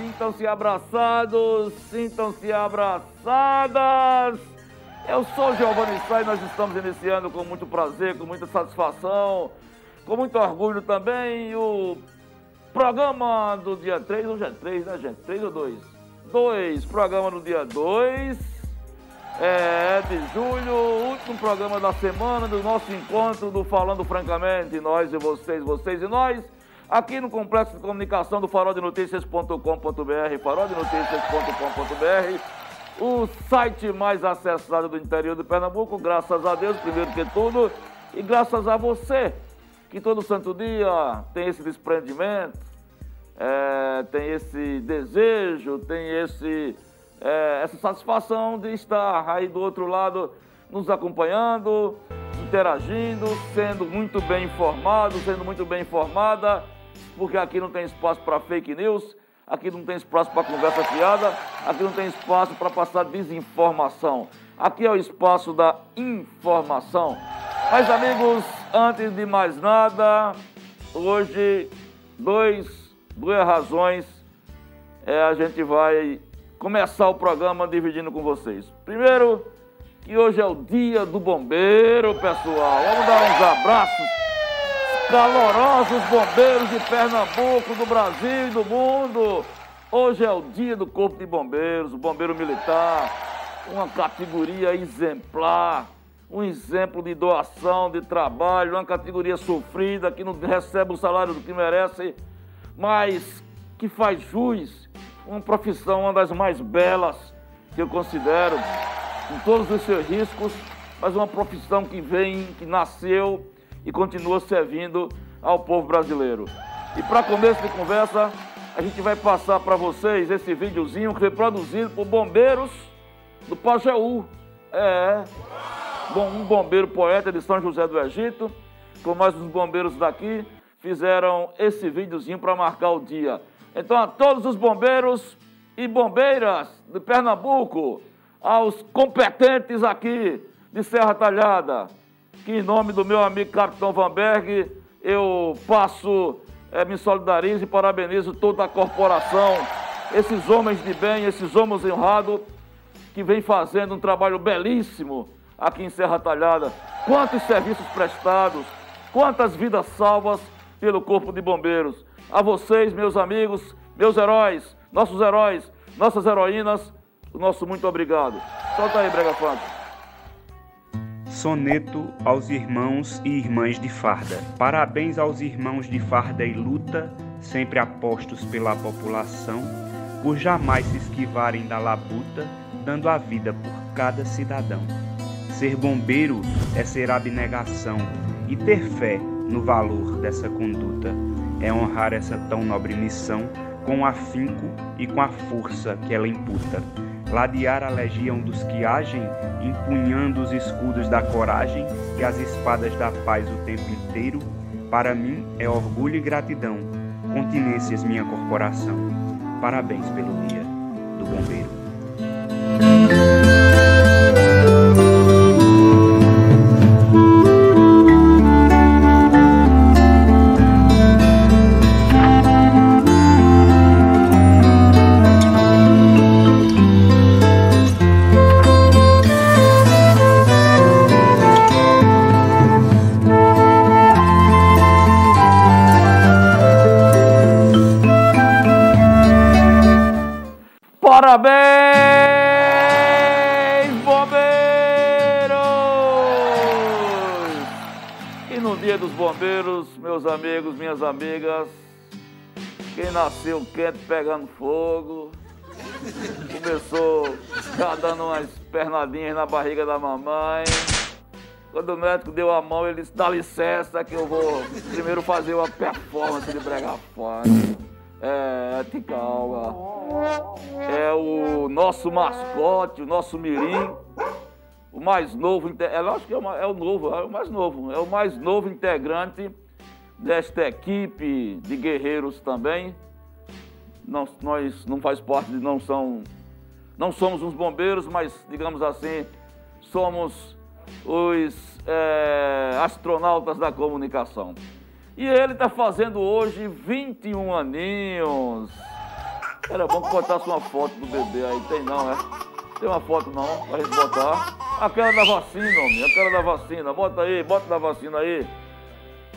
Sintam-se abraçados, sintam-se abraçadas! Eu sou Giovanni Sá e nós estamos iniciando com muito prazer, com muita satisfação, com muito orgulho também o programa do dia 3, hoje é 3, né, gente? 3 ou 2? 2, programa do dia 2 é, de julho, último programa da semana do nosso encontro do Falando Francamente, nós e vocês, vocês e nós, aqui no Complexo de Comunicação do faroldenoticias.com.br, faroldenoticias.com.br, o site mais acessado do interior de Pernambuco, graças a Deus, primeiro que tudo, e graças a você, que todo santo dia tem esse desprendimento, é, tem esse desejo, tem esse é, essa satisfação de estar aí do outro lado nos acompanhando, interagindo, sendo muito bem informado, sendo muito bem informada, porque aqui não tem espaço para fake news, aqui não tem espaço para conversa fiada, aqui não tem espaço para passar desinformação. Aqui é o espaço da informação. Mas amigos, antes de mais nada, hoje dois, duas razões é, a gente vai começar o programa dividindo com vocês. Primeiro, que hoje é o dia do bombeiro, pessoal. Vamos dar uns abraços calorosos bombeiros de Pernambuco, do Brasil e do mundo. Hoje é o dia do Corpo de Bombeiros, o bombeiro militar, uma categoria exemplar, um exemplo de doação, de trabalho, uma categoria sofrida que não recebe o salário do que merece, mas que faz jus uma profissão, uma das mais belas que eu considero, com todos os seus riscos, mas uma profissão que vem, que nasceu e continua servindo ao povo brasileiro. E para começo de conversa, a gente vai passar para vocês esse videozinho que foi produzido por bombeiros do Pajeú. É, bom, um bombeiro poeta de São José do Egito, com mais uns bombeiros daqui, fizeram esse videozinho para marcar o dia. Então, a todos os bombeiros e bombeiras de Pernambuco, aos competentes aqui de Serra Talhada, que em nome do meu amigo Capitão Vanberg, eu passo, é, me solidarizo e parabenizo toda a corporação, esses homens de bem, esses homens honrados, que vem fazendo um trabalho belíssimo aqui em Serra Talhada. Quantos serviços prestados, quantas vidas salvas pelo Corpo de Bombeiros. A vocês, meus amigos, meus heróis, nossos heróis, nossas heroínas, o nosso muito obrigado. Solta aí, Brega Funk. Soneto aos irmãos e irmãs de farda. Parabéns aos irmãos de farda e luta, sempre apostos pela população, por jamais se esquivarem da labuta, dando a vida por cada cidadão. Ser bombeiro é ser abnegação e ter fé no valor dessa conduta é honrar essa tão nobre missão com afinco e com a força que ela imputa. Ladear a legião dos que agem, empunhando os escudos da coragem e as espadas da paz o tempo inteiro, para mim é orgulho e gratidão. Continências minha corporação. Parabéns pelo dia do bombeiro. Amigos, minhas amigas, quem nasceu quente pegando fogo, começou já dando umas pernadinhas na barriga da mamãe. Quando o médico deu a mão, ele disse, dá licença que eu vou primeiro fazer uma performance de bregar funk. É, te calma. É nosso mascote, o nosso mirim, o mais novo, é lógico que é o, é o novo, é o mais novo, é o mais novo integrante desta equipe de guerreiros também. Nós, nós não faz parte de, não são, não somos uns bombeiros, mas digamos assim, somos os é, astronautas da comunicação. E ele está fazendo hoje 21 aninhos. Era bom que botasse uma foto do bebê aí. Tem não, é? Tem uma foto não, pra gente botar. Aquela da vacina, homem. Aquela da vacina. Bota aí, bota da vacina aí.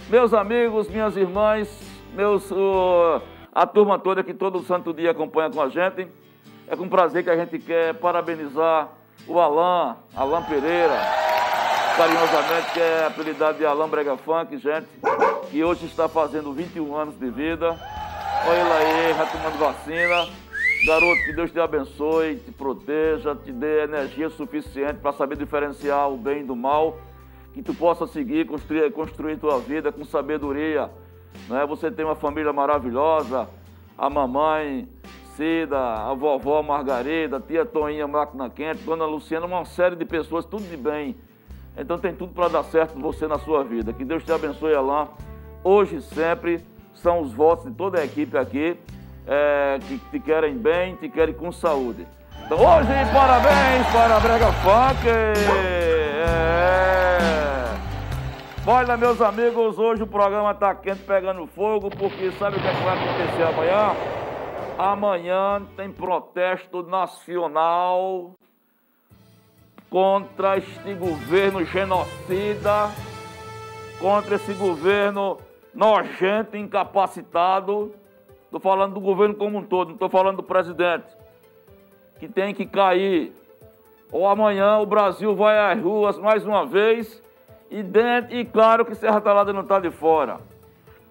Meus amigos, minhas irmãs, meus, uh, a turma toda que todo santo dia acompanha com a gente. É com prazer que a gente quer parabenizar o Alain, Alain Pereira, carinhosamente, que é apelidado de Alain Brega Funk, gente, que hoje está fazendo 21 anos de vida. Olha ele aí, já tomando vacina. Garoto, que Deus te abençoe, te proteja, te dê energia suficiente para saber diferenciar o bem do mal, que tu possa seguir, construir, construir tua vida com sabedoria. Né? Você tem uma família maravilhosa, a mamãe Cida, a vovó Margarida, a tia Toinha Máquina Quente, Dona Luciana, uma série de pessoas, tudo de bem. Então tem tudo para dar certo você na sua vida. Que Deus te abençoe, Alain. Hoje e sempre são os votos de toda a equipe aqui é, que te querem bem, te querem com saúde. Então hoje, parabéns para a Brega Funk! É. Olha, meus amigos, hoje o programa está quente pegando fogo, porque sabe o que, é que vai acontecer amanhã? Amanhã tem protesto nacional contra este governo genocida, contra esse governo nojento, incapacitado. Estou falando do governo como um todo, não estou falando do presidente, que tem que cair. Ou amanhã o Brasil vai às ruas mais uma vez e dentro, e claro que Serra Talada não está de fora.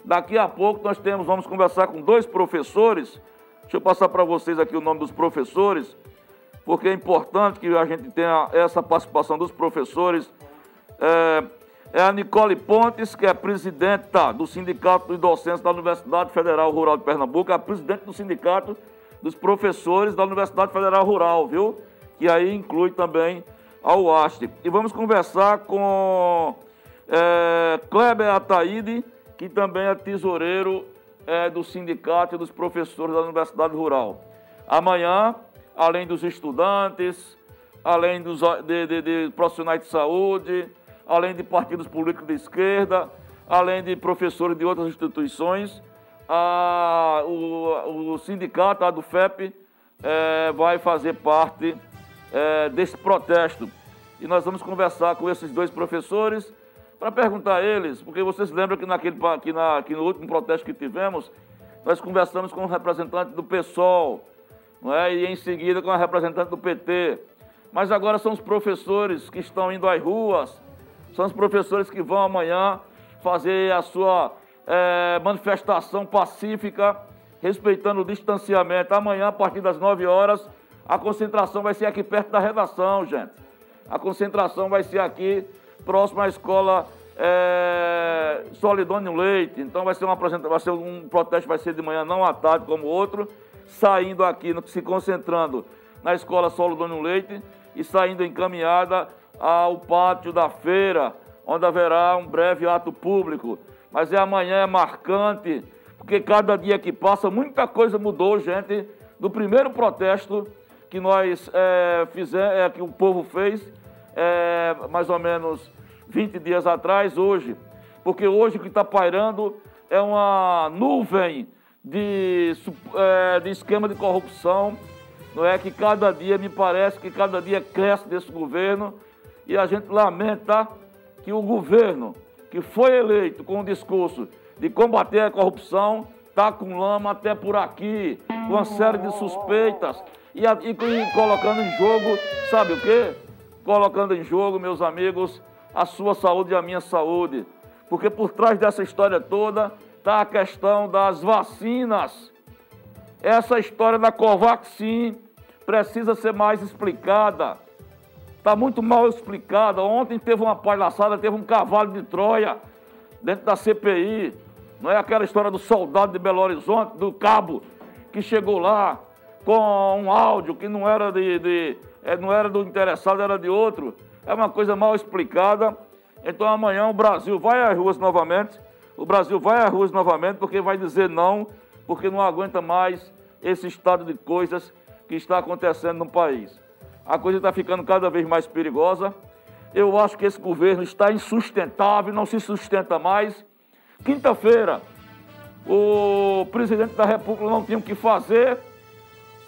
Daqui a pouco nós temos, vamos conversar com dois professores. Deixa eu passar para vocês aqui o nome dos professores, porque é importante que a gente tenha essa participação dos professores. É, é a Nicole Pontes, que é presidenta do Sindicato dos Docentes da Universidade Federal Rural de Pernambuco, é a presidente do Sindicato dos Professores da Universidade Federal Rural, viu? Que aí inclui também a UAST. E vamos conversar com é, Kleber Ataíde, que também é tesoureiro é, do Sindicato dos Professores da Universidade Rural. Amanhã, além dos estudantes, além dos de, de, de profissionais de saúde, além de partidos políticos de esquerda, além de professores de outras instituições, a, o, o, sindicato, a do FEP, é, vai fazer parte é, desse protesto. E nós vamos conversar com esses dois professores para perguntar a eles, porque vocês lembram que, naquele, que, na, que no último protesto que tivemos, nós conversamos com um representante do PSOL, não é? e em seguida com a representante do PT. Mas agora são os professores que estão indo às ruas, são os professores que vão amanhã fazer a sua é, manifestação pacífica, respeitando o distanciamento. Amanhã, a partir das 9 horas, a concentração vai ser aqui perto da redação, gente. A concentração vai ser aqui, próximo à escola é, Solidônio Leite. Então vai ser, uma vai ser um protesto, vai ser de manhã, não à tarde como outro, saindo aqui, se concentrando na escola Solidônio Leite e saindo encaminhada ao pátio da feira, onde haverá um breve ato público. Mas é amanhã, é marcante, porque cada dia que passa, muita coisa mudou, gente, do primeiro protesto que nós é, fizemos, é, que o povo fez, é, mais ou menos 20 dias atrás, hoje. Porque hoje o que está pairando é uma nuvem de, é, de esquema de corrupção, não é? Que cada dia, me parece que cada dia cresce desse governo, e a gente lamenta que o governo, que foi eleito com o discurso de combater a corrupção, está com lama até por aqui, com uma série de suspeitas e, e, colocando em jogo, sabe o quê? Colocando em jogo, meus amigos, a sua saúde e a minha saúde. Porque por trás dessa história toda está a questão das vacinas. Essa história da Covaxin precisa ser mais explicada. Está muito mal explicada. Ontem teve uma palhaçada, teve um cavalo de Troia dentro da CPI. Não é aquela história do soldado de Belo Horizonte, do cabo, que chegou lá, com um áudio que não era, de, de é, não era do interessado, era de outro. É uma coisa mal explicada. Então amanhã o Brasil vai às ruas novamente. O Brasil vai às ruas novamente porque vai dizer não, porque não aguenta mais esse estado de coisas que está acontecendo no país. A coisa está ficando cada vez mais perigosa. Eu acho que esse governo está insustentável, não se sustenta mais. Quinta-feira, o presidente da República não tinha o que fazer,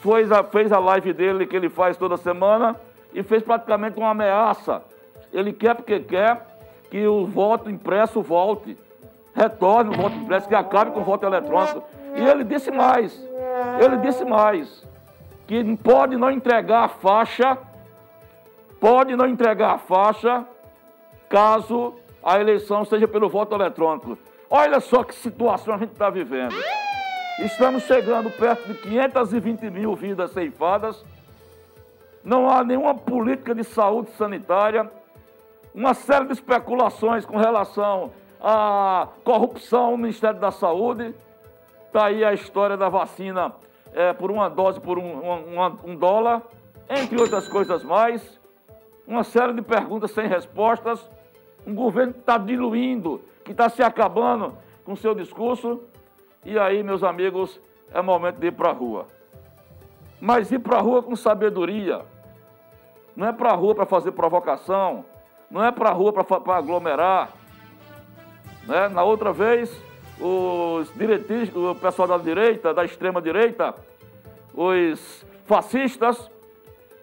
fez a, fez a live dele que ele faz toda semana e fez praticamente uma ameaça. Ele quer porque quer que o voto impresso volte, retorne o voto impresso, que acabe com o voto eletrônico. E ele disse mais, ele disse mais, que pode não entregar a faixa, pode não entregar a faixa, caso a eleição seja pelo voto eletrônico. Olha só que situação a gente está vivendo. Estamos chegando perto de 520 mil vidas ceifadas. Não há nenhuma política de saúde sanitária. Uma série de especulações com relação à corrupção no Ministério da Saúde. Está aí a história da vacina é, por uma dose por um, um, dólar, entre outras coisas mais. Uma série de perguntas sem respostas. Um governo que está diluindo que está se acabando com seu discurso. E aí, meus amigos, é momento de ir para a rua. Mas ir para a rua com sabedoria. Não é para a rua para fazer provocação. Não é para a rua para aglomerar. Né? Na outra vez, os direitistas, o pessoal da direita, da extrema direita, os fascistas,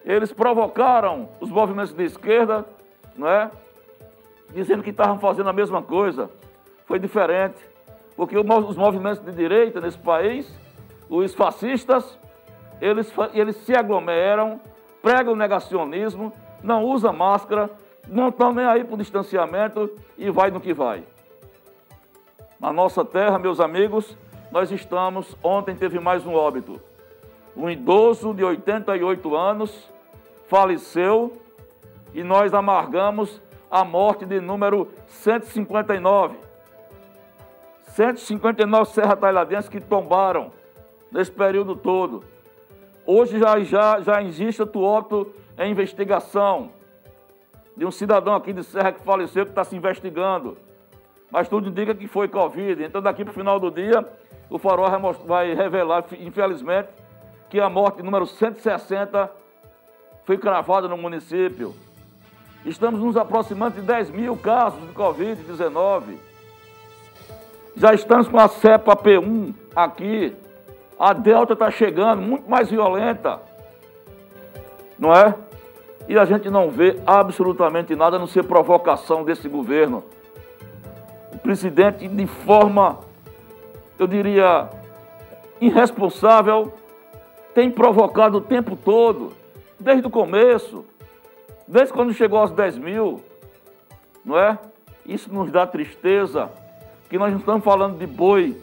eles provocaram os movimentos de esquerda, não é? dizendo que estavam fazendo a mesma coisa. Foi diferente, porque os movimentos de direita nesse país, os fascistas, eles, eles se aglomeram, pregam negacionismo, não usam máscara, não estão nem aí para o distanciamento e vai no que vai. Na nossa terra, meus amigos, nós estamos. Ontem teve mais um óbito. Um idoso de 88 anos faleceu e nós amargamos a morte de número 159. 159 serra tailadenses que tombaram nesse período todo. Hoje já, já, já existe o óbito em investigação de um cidadão aqui de Serra que faleceu, que está se investigando. Mas tudo indica que foi Covid. Então, daqui para o final do dia, o farol vai revelar, infelizmente, que a morte número 160 foi cravada no município. Estamos nos aproximando de 10 mil casos de Covid-19. Já estamos com a cepa P1 aqui. A Delta está chegando, muito mais violenta. Não é? E a gente não vê absolutamente nada a não ser provocação desse governo. O presidente, de forma, eu diria, irresponsável, tem provocado o tempo todo, desde o começo. Desde quando chegou aos 10 mil, não é? Isso nos dá tristeza, que nós não estamos falando de boi,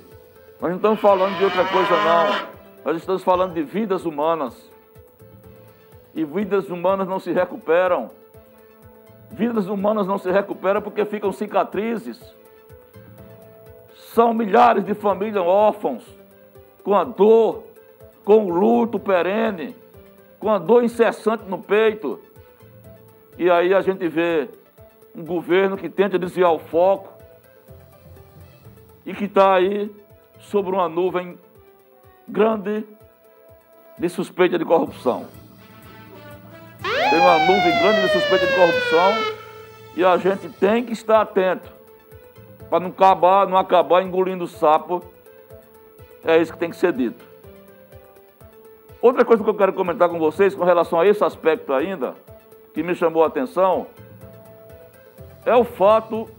nós não estamos falando de outra coisa não. Nós estamos falando de vidas humanas. E vidas humanas não se recuperam. Vidas humanas não se recuperam porque ficam cicatrizes. São milhares de famílias órfãos, com a dor, com o luto perene, com a dor incessante no peito. E aí a gente vê um governo que tenta desviar o foco e que está aí sobre uma nuvem grande de suspeita de corrupção. Tem uma nuvem grande de suspeita de corrupção e a gente tem que estar atento para não acabar, não acabar engolindo o sapo. É isso que tem que ser dito. Outra coisa que eu quero comentar com vocês com relação a esse aspecto ainda que me chamou a atenção é o fato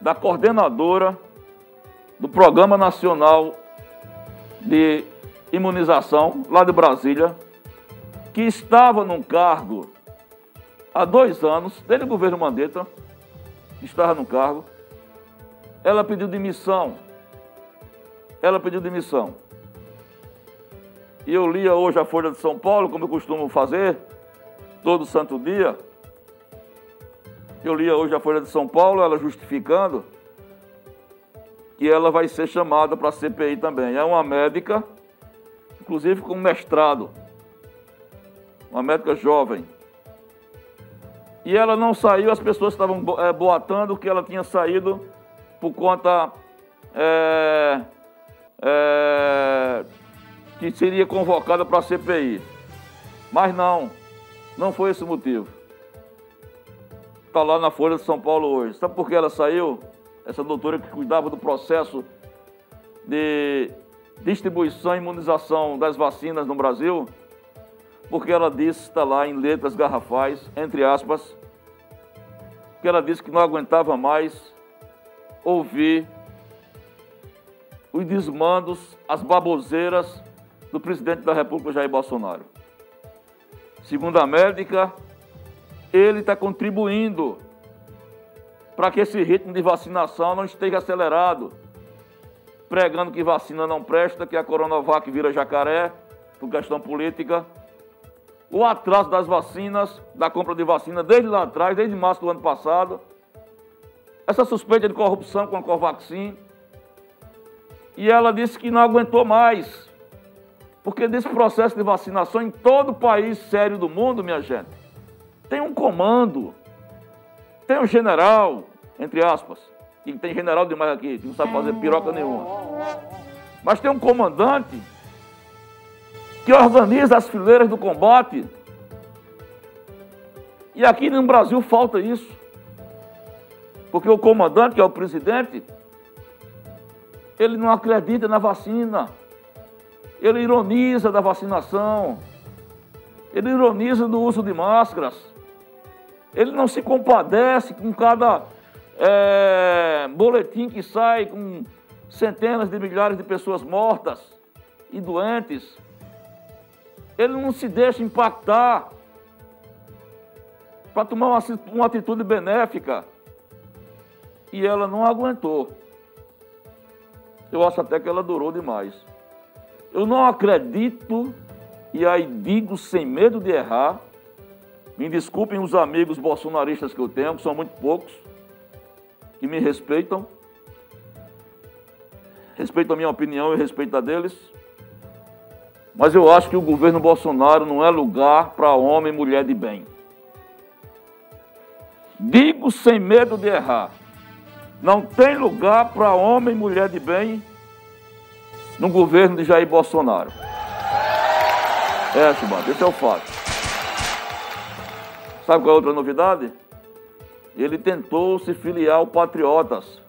da coordenadora do Programa Nacional de Imunização, lá de Brasília, que estava num cargo há dois anos, desde o governo Mandetta, estava no cargo, ela pediu demissão. Ela pediu demissão. E eu lia hoje a Folha de São Paulo, como eu costumo fazer, todo santo dia. Eu li hoje a Folha de São Paulo, ela justificando que ela vai ser chamada para a CPI também. É uma médica, inclusive com mestrado, uma médica jovem. E ela não saiu, as pessoas estavam é, boatando que ela tinha saído por conta é, é, que seria convocada para a CPI. Mas não, não foi esse o motivo. Está lá na Folha de São Paulo hoje. Sabe por que ela saiu? Essa doutora que cuidava do processo de distribuição e imunização das vacinas no Brasil, porque ela disse, está lá em letras garrafais, entre aspas, que ela disse que não aguentava mais ouvir os desmandos, as baboseiras do presidente da República, Jair Bolsonaro. Segundo a médica, ele está contribuindo para que esse ritmo de vacinação não esteja acelerado, pregando que vacina não presta, que a Coronavac vira jacaré, por questão política. O atraso das vacinas, da compra de vacina desde lá atrás, desde março do ano passado. Essa suspeita de corrupção com a Covaxin. E ela disse que não aguentou mais. Porque nesse processo de vacinação em todo país sério do mundo, minha gente, tem um comando, tem um general, entre aspas, que tem general demais aqui, que não sabe fazer piroca nenhuma. Mas tem um comandante que organiza as fileiras do combate. E aqui no Brasil falta isso. Porque o comandante, que é o presidente, ele não acredita na vacina. Ele ironiza da vacinação. Ele ironiza do uso de máscaras. Ele não se compadece com cada é, boletim que sai com centenas de milhares de pessoas mortas e doentes. Ele não se deixa impactar para tomar uma, uma atitude benéfica. E ela não aguentou. Eu acho até que ela durou demais. Eu não acredito, e aí digo sem medo de errar, me desculpem os amigos bolsonaristas que eu tenho, que são muito poucos, que me respeitam, respeitam a minha opinião e respeito a deles, mas eu acho que o governo Bolsonaro não é lugar para homem e mulher de bem. Digo sem medo de errar, não tem lugar para homem e mulher de bem no governo de Jair Bolsonaro. É, Chubado, esse é o fato. Sabe qual é a outra novidade? Ele tentou se filiar ao Patriotas.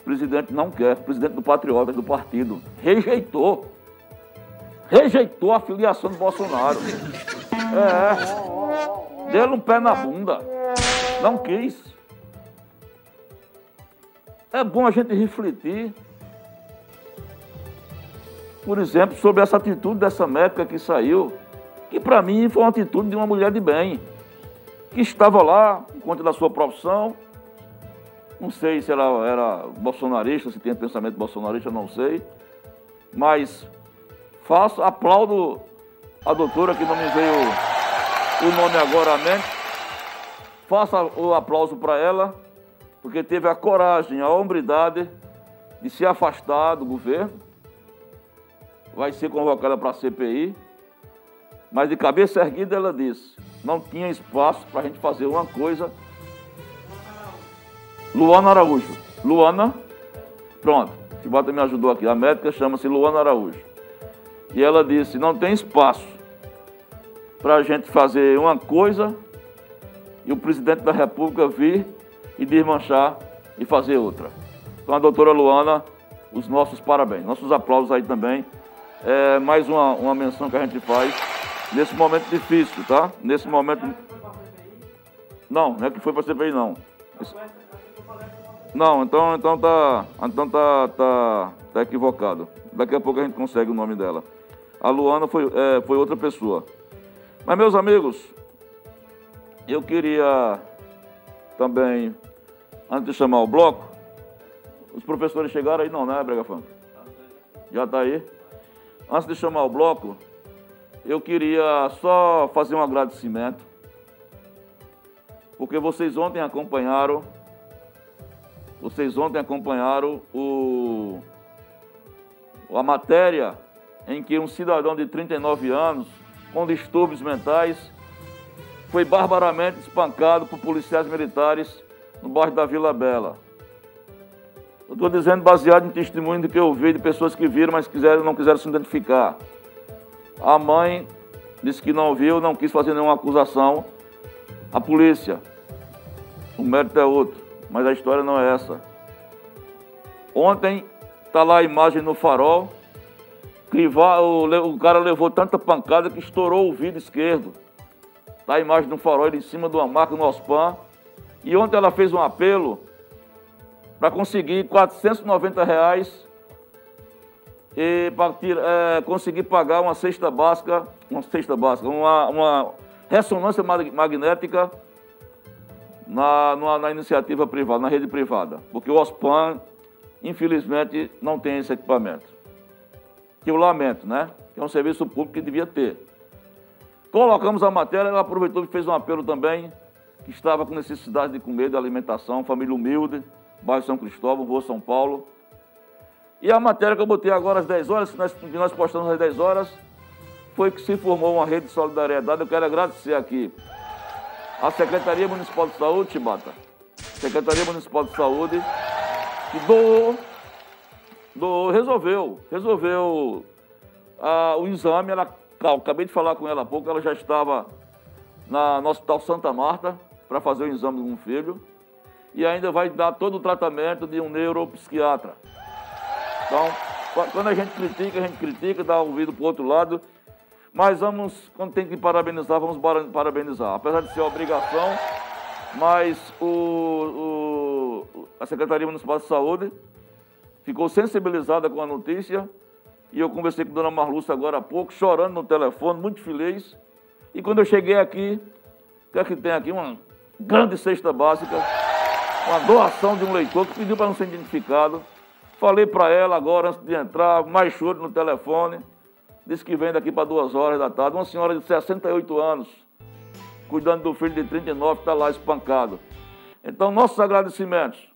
O presidente não quer, o presidente do Patriotas, do partido, rejeitou. Rejeitou a filiação do Bolsonaro. É. Deu um pé na bunda. Não quis. É bom a gente refletir por exemplo, sobre essa atitude dessa médica que saiu, que para mim foi uma atitude de uma mulher de bem, que estava lá por conta da sua profissão. Não sei se ela era bolsonarista, se tinha pensamento bolsonarista, não sei. Mas faço, aplaudo a doutora, que não me veio o nome agora à mente. O aplauso para ela, porque teve a coragem, a hombridade de se afastar do governo vai ser convocada para a CPI, mas de cabeça erguida ela disse, não tinha espaço para a gente fazer uma coisa. Luana Araújo. Luana, pronto, Chibata me ajudou aqui. A médica chama-se Luana Araújo. E ela disse, não tem espaço para a gente fazer uma coisa e o presidente da República vir e desmanchar e fazer outra. Então a doutora Luana, os nossos parabéns, nossos aplausos aí também é mais uma, uma menção que a gente faz nesse momento difícil, tá? Nesse momento. Não, não é que foi para a CPI, não. Não, então, então tá. Então tá, tá, tá equivocado. Daqui a pouco a gente consegue o nome dela. A Luana foi, é, foi outra pessoa. Mas, meus amigos, eu queria também, antes de chamar o bloco, os professores chegaram aí, não, né, Brega Funk? Já está aí? Antes de chamar o bloco, eu queria só fazer um agradecimento, porque vocês ontem acompanharam, vocês ontem acompanharam o, a matéria em que um cidadão de 39 anos, com distúrbios mentais, foi barbaramente espancado por policiais militares no bairro da Vila Bela. Eu estou dizendo baseado em testemunho que eu vi de pessoas que viram, mas quiseram, não quiseram se identificar. A mãe disse que não viu, não quis fazer nenhuma acusação. A polícia, o mérito é outro, mas a história não é essa. Ontem está lá a imagem no farol, o, cara levou tanta pancada que estourou o vidro esquerdo. Está a imagem no farol, ele em cima de uma marca no OSPAN. E ontem ela fez um apelo para conseguir 490 reais e é, conseguir pagar uma cesta básica, uma cesta básica, uma, uma ressonância magnética na, na, na, iniciativa privada, na rede privada, porque o OSPAN, infelizmente, não tem esse equipamento. Que eu lamento, né? Que é um serviço público que devia ter. Colocamos a matéria, ela aproveitou e fez um apelo também, que estava com necessidade de comer, de alimentação, família humilde, bairro São Cristóvão, Rua São Paulo. E a matéria que eu botei agora às 10 horas, que nós, que nós postamos às 10 horas, foi que se formou uma rede de solidariedade. Eu quero agradecer aqui a Secretaria Municipal de Saúde, Chibata, Secretaria Municipal de Saúde, que doou, doou resolveu, resolveu ah, o exame. Ela, acabei de falar com ela há pouco, ela já estava na, no Hospital Santa Marta para fazer o exame de um filho e ainda vai dar todo o tratamento de um neuropsiquiatra. Então, quando a gente critica, a gente critica, dá ouvido para o outro lado, mas vamos, quando tem que parabenizar, vamos parabenizar. Apesar de ser obrigação, mas o, o, a Secretaria Municipal de Saúde ficou sensibilizada com a notícia e eu conversei com a dona Marluce agora há pouco, chorando no telefone, muito feliz. E quando eu cheguei aqui, o que é que tem aqui? Uma grande cesta básica uma doação de um leitor que pediu para não ser identificado. Falei para ela agora, antes de entrar, mais choro no telefone. Disse que vem daqui para duas horas da tarde. Uma senhora de 68 anos, cuidando do filho de 39, está lá espancado. Então, nossos agradecimentos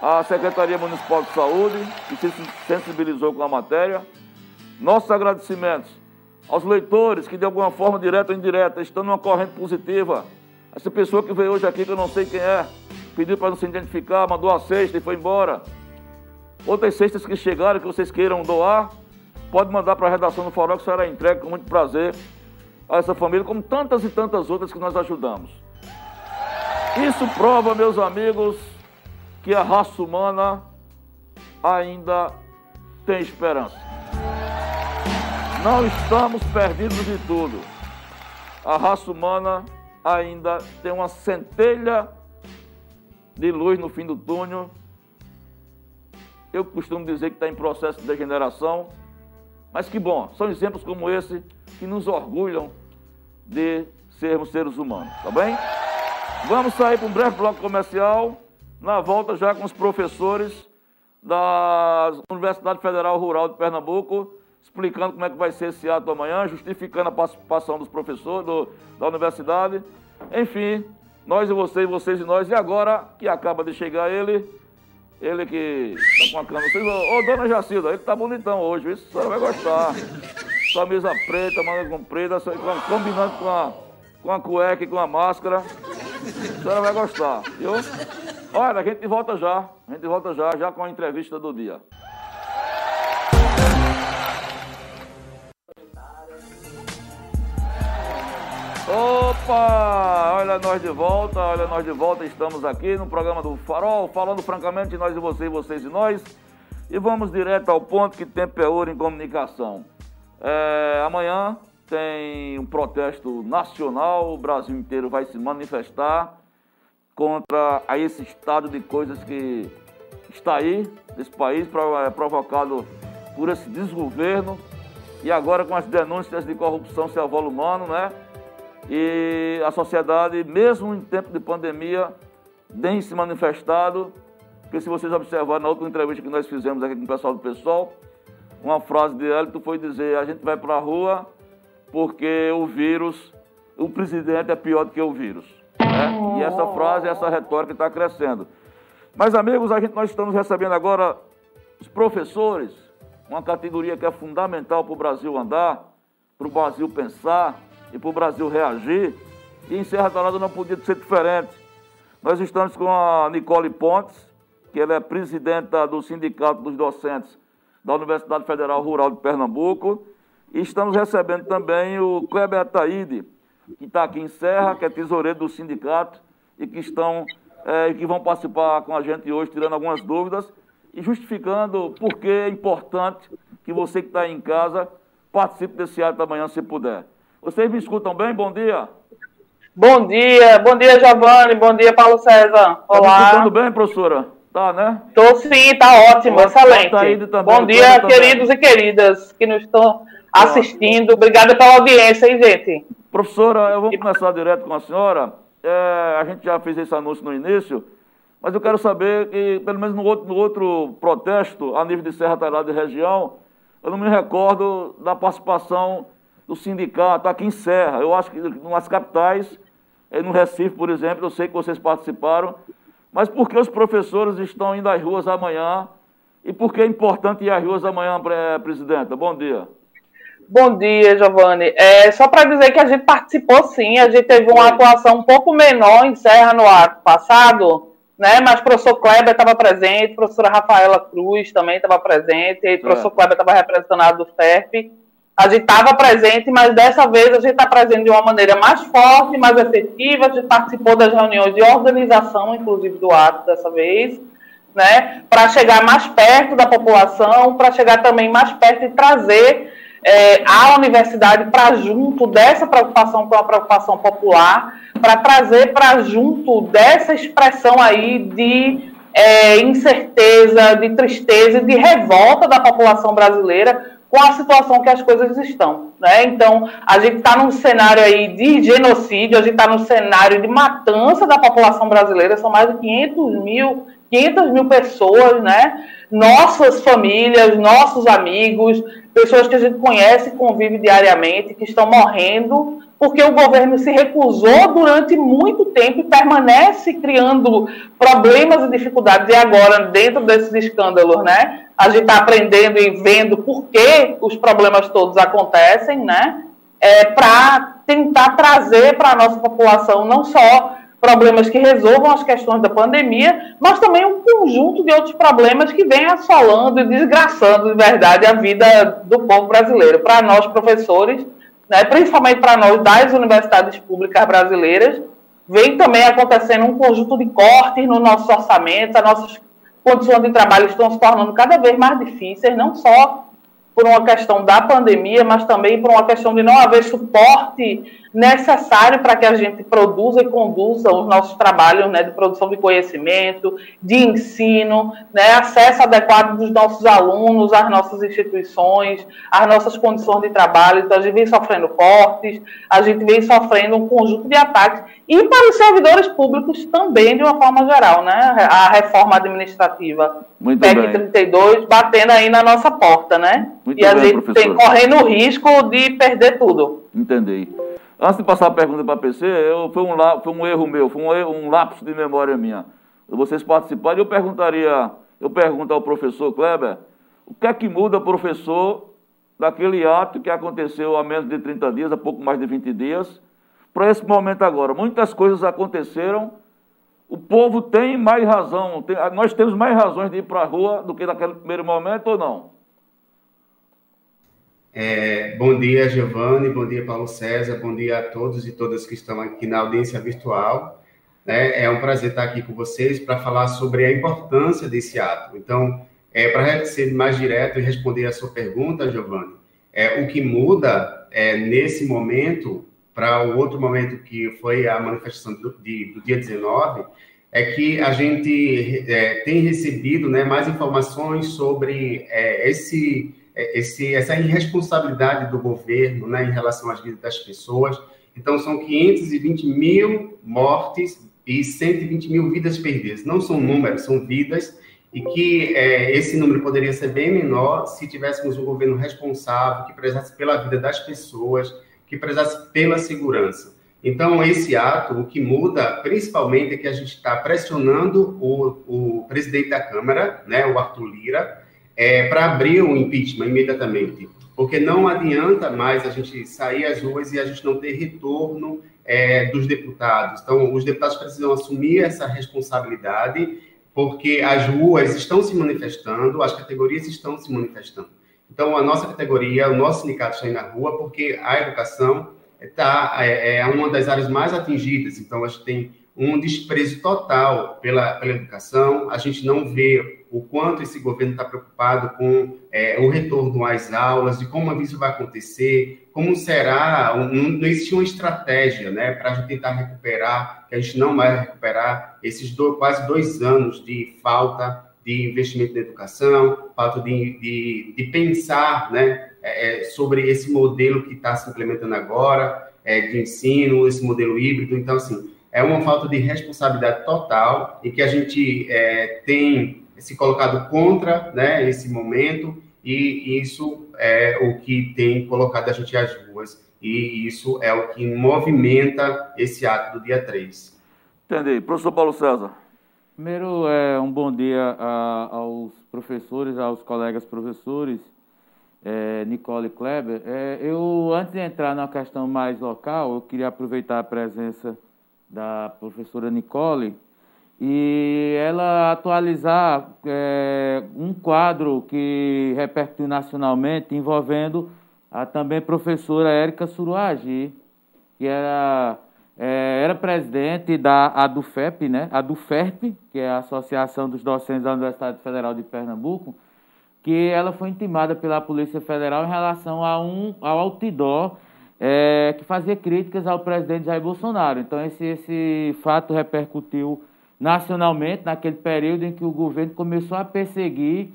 à Secretaria Municipal de Saúde, que se sensibilizou com a matéria. Nossos agradecimentos aos leitores que, de alguma forma, direta ou indireta, estão numa corrente positiva. Essa pessoa que veio hoje aqui, que eu não sei quem é, pediu para não se identificar, mandou a cesta e foi embora. Outras cestas que chegaram, que vocês queiram doar, pode mandar para a redação do Farol, que será entregue com muito prazer a essa família, como tantas e tantas outras que nós ajudamos. Isso prova, meus amigos, que a raça humana ainda tem esperança. Não estamos perdidos de tudo. A raça humana ainda tem uma centelha de luz no fim do túnel. Eu costumo dizer que está em processo de degeneração, mas que bom, são exemplos como esse que nos orgulham de sermos seres humanos, tá bem? Vamos sair para um breve bloco comercial, na volta já com os professores da Universidade Federal Rural de Pernambuco, explicando como é que vai ser esse ato amanhã, justificando a participação dos professores do, da universidade. Enfim, nós e vocês, vocês e nós. E agora que acaba de chegar ele, ele que tá com a ô, ô dona Jacilda, ele tá bonitão hoje, isso a senhora vai gostar. Camisa preta, manga comprida, combinando com a, com a cueca e com a máscara. A senhora vai gostar, viu? Olha, a gente volta já. A gente volta já, já com a entrevista do dia. Opa! Olha nós de volta, olha nós de volta. Estamos aqui no programa do Farol, falando francamente de nós e vocês, vocês e nós. E vamos direto ao ponto que tempo é ouro em comunicação. É, amanhã tem um protesto nacional, o Brasil inteiro vai se manifestar contra esse estado de coisas que está aí, nesse país, é, provocado por esse desgoverno. E agora com as denúncias de corrupção sem humano, né? E a sociedade, mesmo em tempo de pandemia, tem se manifestado, porque se vocês observarem na última entrevista que nós fizemos aqui com o pessoal do PSOL, uma frase de Hélito foi dizer, a gente vai para a rua porque o vírus, o presidente é pior do que o vírus. Né? E essa frase, essa retórica está crescendo. Mas, amigos, a gente, nós estamos recebendo agora os professores uma categoria que é fundamental para o Brasil andar, para o Brasil pensar e para o Brasil reagir. E em Serra Talada não podia ser diferente. Nós estamos com a Nicole Pontes, que ela é presidenta do Sindicato dos Docentes da Universidade Federal Rural de Pernambuco. E estamos recebendo também o Kleber Ataíde, que está aqui em Serra, que é tesoureiro do sindicato, e que estão é, que vão participar com a gente hoje, tirando algumas dúvidas e justificando por que é importante que você que está em casa participe desse ato da manhã, se puder. Vocês me escutam bem? Bom dia. Bom dia, bom dia, Giovanni, bom dia, Paulo César. Olá. Tá me escutando bem, professora? Tá, né? Tô sim, tá ótimo, excelente. Tá bom dia, queridos também. e queridas que nos estão assistindo. Obrigada pela audiência, hein, gente? Professora, eu vou começar direto com a senhora. É, a gente já fez esse anúncio no início, mas eu quero saber que, pelo menos no outro, no outro protesto, a nível de Serra Talhada e região, eu não me recordo da participação do sindicato aqui em Serra. Eu acho que nas capitais, no Recife, por exemplo, eu sei que vocês participaram, mas por que os professores estão indo às ruas amanhã? E por que é importante ir às ruas amanhã, presidenta? Bom dia. Bom dia, Giovanni. É, só para dizer que a gente participou sim, a gente teve uma atuação um pouco menor em Serra no ano passado, né? Mas o professor Kleber estava presente, a professora Rafaela Cruz também estava presente, e o professor Kleber estava representado do FERP. A gente estava presente, mas dessa vez a gente está presente de uma maneira mais forte, mais efetiva. A gente participou das reuniões de organização, inclusive do ato dessa vez, né? Para chegar mais perto da população, para chegar também mais perto e trazer é, a universidade para junto dessa preocupação com a preocupação popular, para trazer para junto dessa expressão aí de é, incerteza, de tristeza, de revolta da população brasileira com a situação que as coisas estão. Né? Então, a gente está num cenário aí de genocídio, a gente está num cenário de matança da população brasileira, são mais de 500 mil, 500 mil pessoas, né? nossas famílias, nossos amigos, pessoas que a gente conhece e convive diariamente, que estão morrendo porque o governo se recusou durante muito tempo e permanece criando problemas e dificuldades. E agora, dentro desses escândalos, né, a gente está aprendendo e vendo por que os problemas todos acontecem, né, é, para tentar trazer para a nossa população não só problemas que resolvam as questões da pandemia, mas também um conjunto de outros problemas que vem assolando e desgraçando, de verdade, a vida do povo brasileiro. Para nós, professores, né, principalmente para nós das universidades públicas brasileiras, vem também acontecendo um conjunto de cortes no nosso orçamento, as nossas condições de trabalho estão se tornando cada vez mais difíceis, não só por uma questão da pandemia, mas também por uma questão de não haver suporte necessário para que a gente produza e conduza os nossos trabalhos né, de produção de conhecimento, de ensino, né, acesso adequado dos nossos alunos às nossas instituições, às nossas condições de trabalho. Então, a gente vem sofrendo cortes, a gente vem sofrendo um conjunto de ataques, e para os servidores públicos também, de uma forma geral, né, a reforma administrativa Muito PEC bem. 32 batendo aí na nossa porta, né? Muito e a bem, gente professor. tem correndo o risco de perder tudo. Entendi. Antes de passar a pergunta para a PC, eu, foi, um, foi um erro meu, foi um, um lapso de memória minha. Vocês participaram, eu perguntaria, eu pergunto ao professor Kleber, o que é que muda, professor, daquele ato que aconteceu há menos de 30 dias, há pouco mais de 20 dias, para esse momento agora? Muitas coisas aconteceram, o povo tem mais razão, tem, nós temos mais razões de ir para a rua do que naquele primeiro momento ou não? É, bom dia, Giovanni, bom dia, Paulo César, bom dia a todos e todas que estão aqui na audiência virtual. Né? É um prazer estar aqui com vocês para falar sobre a importância desse ato. Então, é, para ser mais direto e responder a sua pergunta, Giovanni, é, o que muda é, nesse momento para o outro momento que foi a manifestação do, de, do dia 19 é que a gente é, tem recebido né, mais informações sobre é, esse esse, essa irresponsabilidade do governo né, em relação às vidas das pessoas. Então, são 520 mil mortes e 120 mil vidas perdidas. Não são números, são vidas, e que é, esse número poderia ser bem menor se tivéssemos um governo responsável, que prezasse pela vida das pessoas, que prezasse pela segurança. Então, esse ato, o que muda, principalmente, é que a gente está pressionando o, o presidente da Câmara, né, o Arthur Lira, é, para abrir o impeachment imediatamente, porque não adianta mais a gente sair às ruas e a gente não ter retorno é, dos deputados. Então, os deputados precisam assumir essa responsabilidade, porque as ruas estão se manifestando, as categorias estão se manifestando. Então, a nossa categoria, o nosso sindicato está na rua, porque a educação tá, é, é uma das áreas mais atingidas. Então, a gente tem um desprezo total pela, pela educação, a gente não vê o quanto esse governo está preocupado com é, o retorno às aulas, de como isso vai acontecer, como será, não, não existe uma estratégia né, para a gente tentar recuperar, que a gente não vai recuperar esses do, quase dois anos de falta de investimento na educação, falta de, de, de pensar né, é, é sobre esse modelo que está se implementando agora, é, de ensino, esse modelo híbrido. Então, assim, é uma falta de responsabilidade total e que a gente é, tem se colocado contra né, esse momento e isso é o que tem colocado a gente às ruas e isso é o que movimenta esse ato do dia 3. Entendi. Professor Paulo César. Primeiro, é, um bom dia a, aos professores, aos colegas professores, é, Nicole Kleber. É, eu, antes de entrar na questão mais local, eu queria aproveitar a presença da professora Nicole e ela atualizar é, um quadro que repercutiu nacionalmente envolvendo a também professora Érica Suruagi, que era, é, era presidente da ADUFEP, né? ADUFERP, que é a Associação dos Docentes da Universidade Federal de Pernambuco, que ela foi intimada pela Polícia Federal em relação a um, ao outdoor é, que fazia críticas ao presidente Jair Bolsonaro. Então, esse, esse fato repercutiu nacionalmente naquele período em que o governo começou a perseguir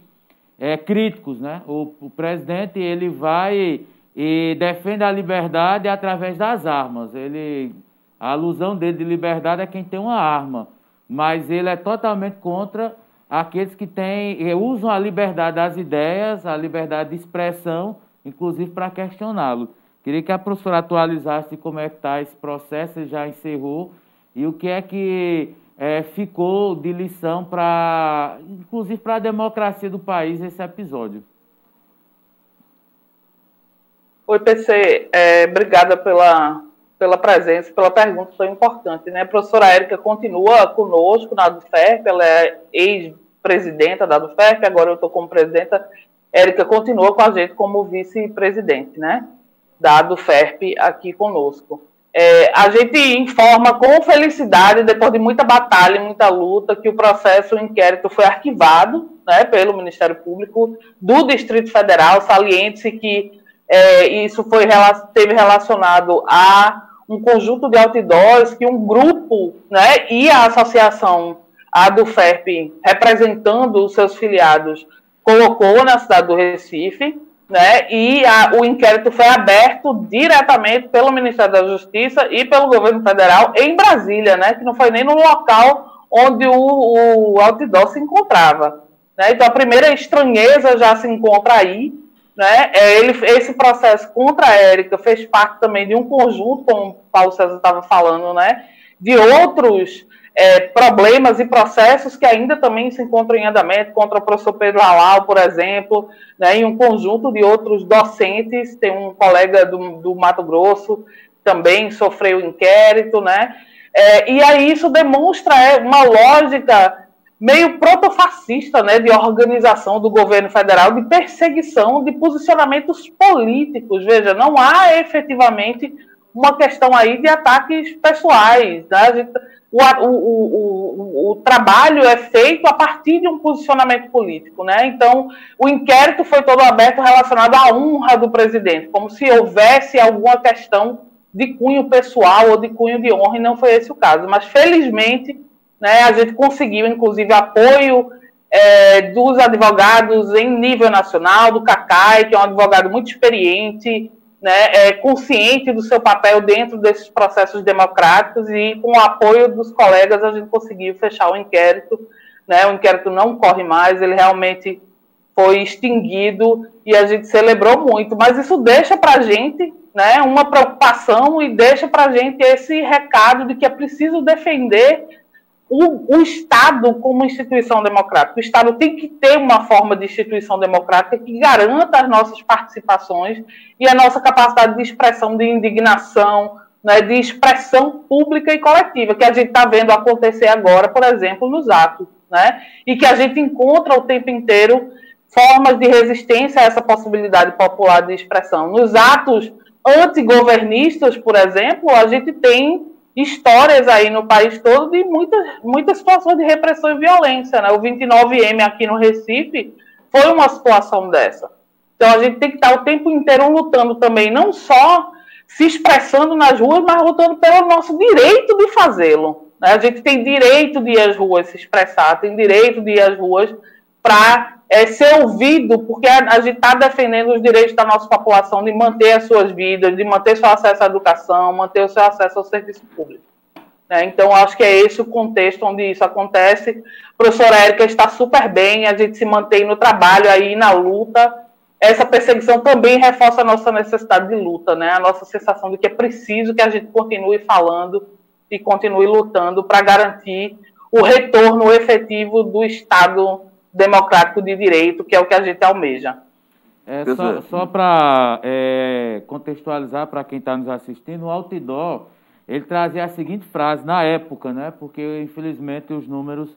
é, críticos. Né? O, o presidente ele vai e defende a liberdade através das armas. Ele, a alusão dele de liberdade é quem tem uma arma, mas ele é totalmente contra aqueles que têm, usam a liberdade das ideias, a liberdade de expressão, inclusive para questioná-lo. Queria que a professora atualizasse como é que está esse processo, já encerrou, e o que é que é, ficou de lição para, inclusive para a democracia do país, esse episódio. Oi, PC, é, obrigada pela, pela presença, pela pergunta tão importante. Né? A professora Érica continua conosco na DUFERP, ela é ex-presidenta da DUFERP, agora eu estou como presidenta. Érica continua com a gente como vice-presidente, né? dado FERP aqui conosco. É, a gente informa com felicidade, depois de muita batalha, muita luta, que o processo, o inquérito foi arquivado né, pelo Ministério Público do Distrito Federal. Saliente-se que é, isso foi, teve relacionado a um conjunto de outdoors que um grupo né, e a associação, a do FERP, representando os seus filiados, colocou na cidade do Recife né? E a, o inquérito foi aberto diretamente pelo Ministério da Justiça e pelo governo federal em Brasília, né? Que não foi nem no local onde o, o outdoor se encontrava. Né? Então a primeira estranheza já se encontra aí. Né? É, ele, esse processo contra a Érica fez parte também de um conjunto, como o Paulo César estava falando, né? de outros é, problemas e processos que ainda também se encontram em andamento, contra o professor Pedro Halal, por exemplo, né, e um conjunto de outros docentes, tem um colega do, do Mato Grosso também sofreu inquérito, né, é, e aí isso demonstra é, uma lógica meio protofascista, né, de organização do governo federal, de perseguição de posicionamentos políticos, veja, não há efetivamente uma questão aí de ataques pessoais, né? O, o, o, o, trabalho é feito a partir de um posicionamento político, né? Então, o inquérito foi todo aberto relacionado à honra do presidente, como se houvesse alguma questão de cunho pessoal ou de cunho de honra, e não foi esse o caso. Mas, felizmente, né, a gente conseguiu, inclusive, apoio é, dos advogados em nível nacional, do CACAI, que é um advogado muito experiente, né, é, consciente do seu papel dentro desses processos democráticos e com o apoio dos colegas a gente conseguiu fechar o inquérito. Né, o inquérito não corre mais, ele realmente foi extinguido e a gente celebrou muito. Mas isso deixa para a gente né, uma preocupação e deixa para a gente esse recado de que é preciso defender o, o, Estado como instituição democrática. O Estado tem que ter uma forma de instituição democrática que garanta as nossas participações e a nossa capacidade de expressão de indignação, né, de expressão pública e coletiva, que a gente está vendo acontecer agora, por exemplo, nos atos. Né, e que a gente encontra o tempo inteiro formas de resistência a essa possibilidade popular de expressão. Nos atos antigovernistas, por exemplo, a gente tem histórias aí no país todo de muitas, muitas situações de repressão e violência. Né? O 29M aqui no Recife foi uma situação dessa. Então a gente tem que estar o tempo inteiro lutando também, não só se expressando nas ruas, mas lutando pelo nosso direito de fazê-lo. Né? A gente tem direito de ir às ruas se expressar, tem direito de ir às ruas para é, ser ouvido, porque a, gente está defendendo os direitos da nossa população de manter as suas vidas, de manter seu acesso à educação, manter o seu acesso ao serviço público. Né? Então, acho que é esse o contexto onde isso acontece. A professora Érica está super bem, a gente se mantém no trabalho aí, na luta. Essa perseguição também reforça a nossa necessidade de luta, né? a nossa sensação de que é preciso que a gente continue falando e continue lutando para garantir o retorno efetivo do Estado democrático de direito, que é o que a gente almeja. É, só só para é, contextualizar para quem está nos assistindo, o outdoor ele trazia a seguinte frase na época, né? Porque infelizmente os números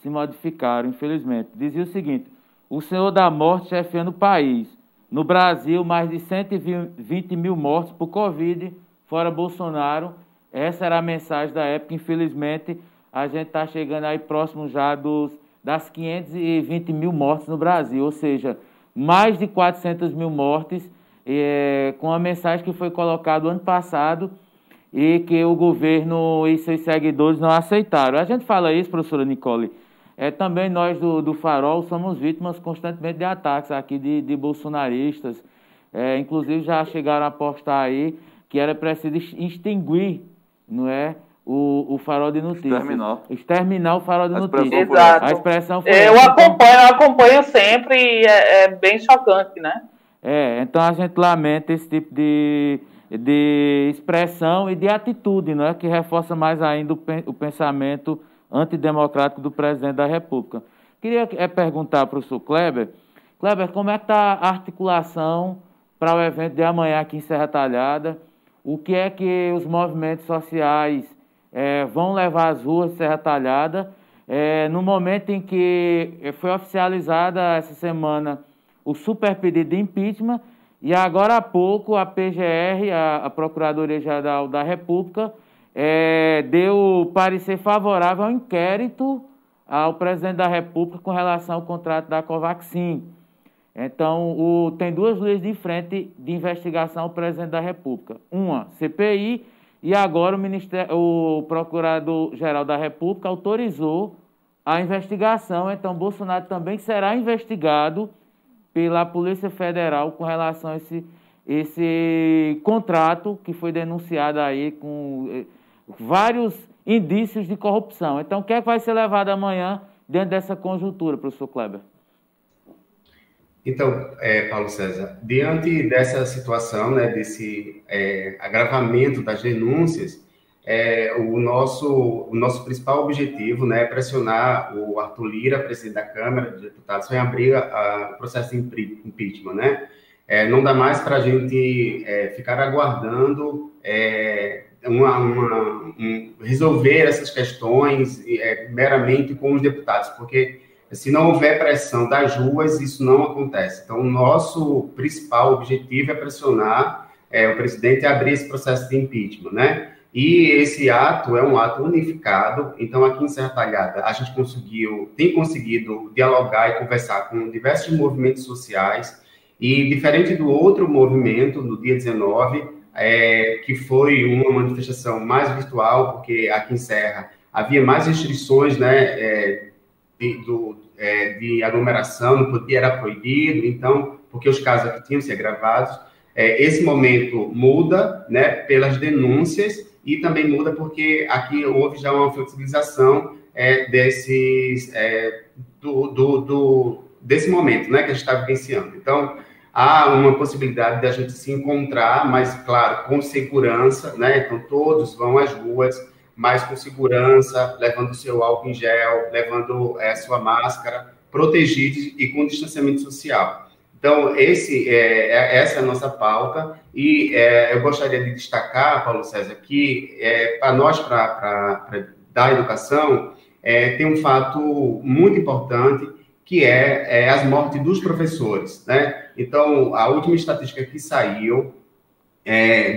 se modificaram, infelizmente. Dizia o seguinte: o Senhor da Morte chefiando o país. No Brasil, mais de 120 mil mortes por Covid, fora Bolsonaro. Essa era a mensagem da época. Infelizmente, a gente está chegando aí próximo já dos das 520 mil mortes no Brasil, ou seja, mais de 400 mil mortes, é, com a mensagem que foi colocada ano passado e que o governo e seus seguidores não aceitaram. A gente fala isso, professora Nicole, é, também nós do, do Farol somos vítimas constantemente de ataques aqui de, de bolsonaristas, é, inclusive já chegaram a postar aí que era preciso extinguir, não é, o, o farol de notícias. Exterminar. Exterminar o farol de notícias. Exato. A expressão foi Eu acompanho, eu acompanho sempre e é, é, bem chocante, né? É, então a gente lamenta esse tipo de, de expressão e de atitude, não é? Que reforça mais ainda o, o pensamento antidemocrático do presidente da República. Queria é, perguntar para o professor Kleber, Kleber, como é que está a articulação para o evento de amanhã aqui em Serra Talhada? O que é que os movimentos sociais é, vão levar às ruas Serra Talhada. É, no momento em que foi oficializada essa semana o super pedido de impeachment, e agora há pouco a PGR, a, a Procuradoria-Geral da República, é, deu parecer favorável ao inquérito ao presidente da República com relação ao contrato da Covaxin. Então, o, tem duas leis de frente de investigação ao presidente da República. Uma, CPI, e agora o, o Procurador-Geral da República autorizou a investigação, então Bolsonaro também será investigado pela Polícia Federal com relação a esse, esse contrato que foi denunciado aí com eh, vários indícios de corrupção. Então, o que, é que vai ser levado amanhã dentro dessa conjuntura, professor Kleber? Então, é, Paulo César, diante dessa situação, né, desse é, agravamento das denúncias, é, o, nosso, o nosso principal objetivo né, é pressionar o Arthur Lira, presidente da Câmara de Deputados, em abrir o processo de impeachment. Né? É, não dá mais para a gente é, ficar aguardando é, uma, uma, um, resolver essas questões meramente com os deputados, porque se não houver pressão das ruas, isso não acontece. Então, o nosso principal objetivo é pressionar é, o presidente a abrir esse processo de impeachment, né? E esse ato é um ato unificado. Então, aqui em Serra Talhada, a gente conseguiu, tem conseguido dialogar e conversar com diversos movimentos sociais. E, diferente do outro movimento, no dia 19, é, que foi uma manifestação mais virtual, porque aqui em Serra havia mais restrições, né? É, de, do, é, de aglomeração, não podia, era proibido, então, porque os casos aqui tinham ser gravados. É, esse momento muda, né, pelas denúncias e também muda porque aqui houve já uma flexibilização é, desses, é, do, do, do, desse momento, né, que a gente está vivenciando. Então, há uma possibilidade de a gente se encontrar, mas, claro, com segurança, né, então todos vão às ruas, mas com segurança, levando seu álcool em gel, levando é, sua máscara, protegidos e com distanciamento social. Então, esse, é, é, essa é a nossa pauta, e é, eu gostaria de destacar, Paulo César, que é, para nós, para dar educação, é, tem um fato muito importante, que é, as mortes dos professores. Né? Então, a última estatística que saiu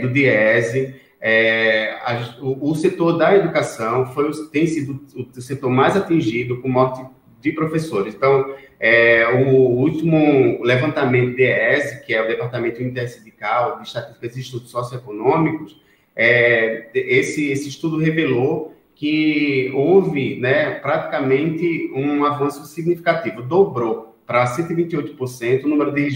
do DIESE, é, a, o, o, setor da educação foi, tem sido o setor mais atingido com morte de professores. Então, é, o último levantamento DIESE, que é o Departamento Intersindical de Estatísticas e Estudos Socioeconômicos, é, esse, esse estudo revelou que houve né, praticamente um avanço significativo, dobrou para 128% o número de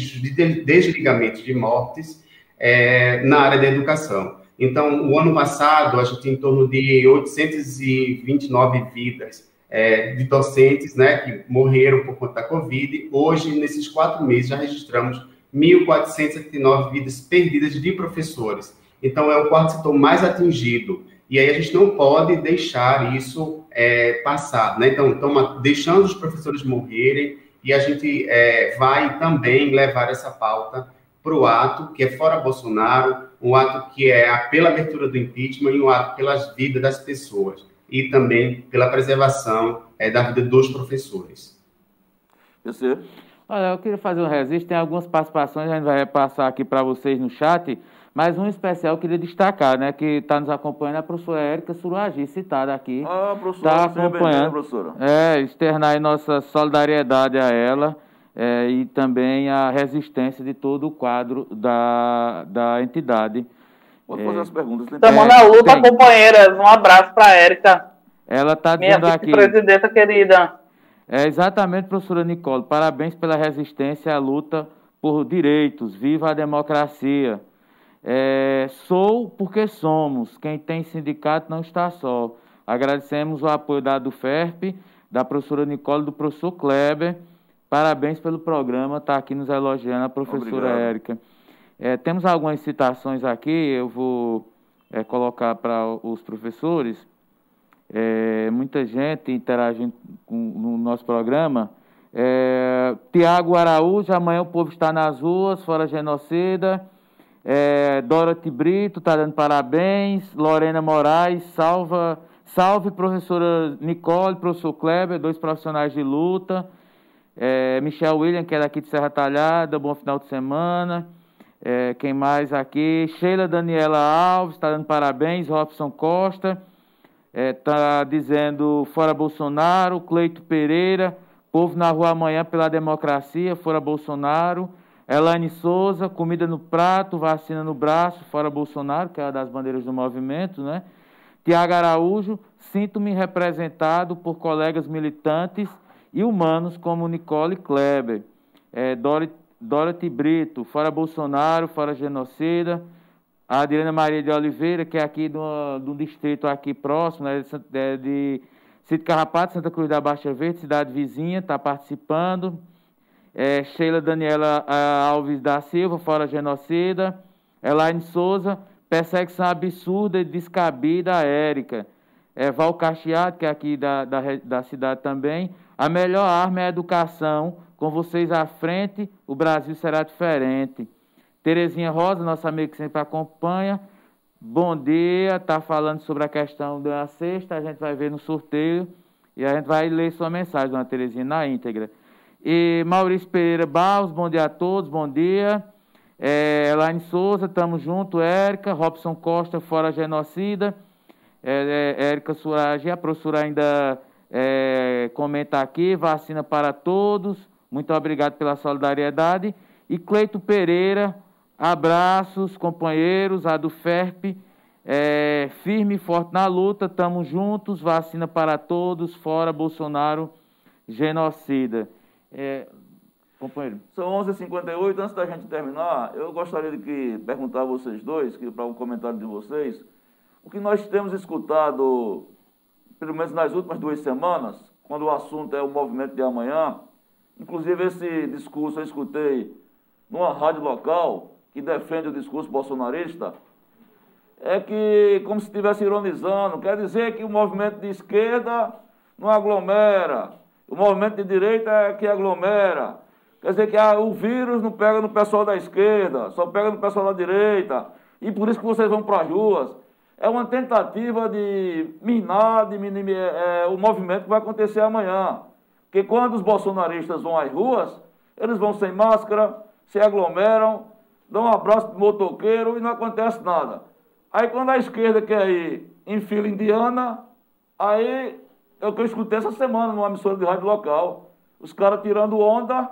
desligamentos de mortes é, na área da educação. Então, o ano passado, a gente tinha em torno de 829 vidas é, de docentes né, que morreram por conta da Covid. Hoje, nesses quatro meses, já registramos 1.479 vidas perdidas de professores. Então, é o quarto setor mais atingido. E aí a gente não pode deixar isso é, passar, né? Então, então, deixando os professores morrerem e a gente é, vai também levar essa pauta para o ato que é fora Bolsonaro, um ato que é pela abertura do impeachment e um ato pelas vidas das pessoas e também pela preservação é, da vida dos professores. Você? Olha, eu queria fazer um registro, tem algumas participações, a gente vai passar aqui para vocês no chat. Mas um especial eu queria destacar, né, que está nos acompanhando a professora Érica Suruagi, citada aqui. Ah, professora, está acompanhando. professora. É, externar nossa solidariedade a ela é, e também a resistência de todo o quadro da, da entidade. Pode é, fazer as perguntas. Estamos na luta, tem. companheiras. Um abraço para a Érica. Ela está dizendo aqui. presidenta querida. É exatamente, professora Nicole. Parabéns pela resistência à luta por direitos. Viva a democracia. É, sou porque somos. Quem tem sindicato não está só. Agradecemos o apoio da do FERP, da professora Nicole, do professor Kleber. Parabéns pelo programa, está aqui nos elogiando a professora Érica. É, temos algumas citações aqui, eu vou é, colocar para os professores. É, muita gente interagindo com, no nosso programa. É, Tiago Araújo, amanhã o povo está nas ruas, fora genocida. É, Dorothy Brito está dando parabéns. Lorena Moraes, salva, salve professora Nicole, professor Kleber, dois profissionais de luta. É, Michel William, que é daqui de Serra Talhada, bom final de semana. É, quem mais aqui? Sheila Daniela Alves, está dando parabéns. Robson Costa, está é, dizendo fora Bolsonaro. Cleito Pereira, povo na rua amanhã pela democracia, fora Bolsonaro. Elaine Souza, comida no prato, vacina no braço, fora Bolsonaro, que é uma das bandeiras do movimento, né? Tiago Araújo, sinto-me representado por colegas militantes e humanos como Nicole Kleber, é, Dorothy, Brito, fora Bolsonaro, fora genocida, a Adriana Maria de Oliveira, que é aqui do, do distrito aqui próximo, né, de, de Cito Carrapato, Santa Cruz da Baixa Verde, cidade vizinha, está participando. É, Sheila Daniela Alves da Silva, fora genocida, Elaine Souza, perseguição absurda e descabida a Érica, é, Val Cacheado, que é aqui da, da, da cidade também, a melhor arma é a educação, com vocês à frente, o Brasil será diferente. Terezinha Rosa, nossa amiga que sempre acompanha, bom dia, está falando sobre a questão da sexta, a gente vai ver no sorteio e a gente vai ler sua mensagem, dona Terezinha, na íntegra. E Maurício Pereira Barros, bom dia a todos, bom dia. É, Elaine Souza, estamos junto. Érica, Robson Costa, fora genocida. É, é, Érica Surage, a professora ainda é, comenta aqui, vacina para todos. Muito obrigado pela solidariedade. E Cleito Pereira, abraços, companheiros, a do FERP. É, firme e forte na luta, estamos juntos, vacina para todos, fora Bolsonaro, genocida. É, companheiro. São 11h58. Antes da gente terminar, eu gostaria de que, perguntar a vocês dois, para um comentário de vocês, o que nós temos escutado, pelo menos nas últimas duas semanas, quando o assunto é o movimento de amanhã, inclusive esse discurso eu escutei numa rádio local que defende o discurso bolsonarista, é que, como se estivesse ironizando, quer dizer que o movimento de esquerda não aglomera, o movimento de direita é que aglomera. Quer dizer que ah, o vírus não pega no pessoal da esquerda, só pega no pessoal da direita, e por isso que vocês vão para as ruas. É uma tentativa de minar, de é, é, o movimento que vai acontecer amanhã. Porque quando os bolsonaristas vão às ruas, eles vão sem máscara, se aglomeram, dão um abraço de motoqueiro e não acontece nada. Aí quando a esquerda quer ir em fila indiana, aí é o que eu escutei essa semana numa emissora de rádio local. Os caras tirando onda,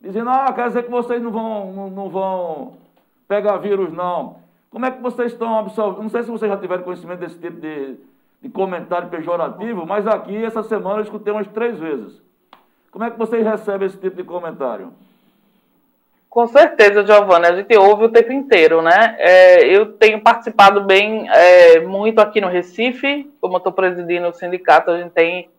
dizendo, ah, quer dizer que vocês não vão, não, não vão pegar vírus, não. Como é que vocês estão absorvendo? Não sei se vocês já tiveram conhecimento desse tipo de, de comentário pejorativo, mas aqui, essa semana, eu escutei umas três vezes. Como é que vocês recebem esse tipo de comentário? Com certeza, Giovanni, a gente ouve o tempo inteiro, né? É, eu tenho participado bem é, muito aqui no Recife, como eu estou presidindo o sindicato, a gente tem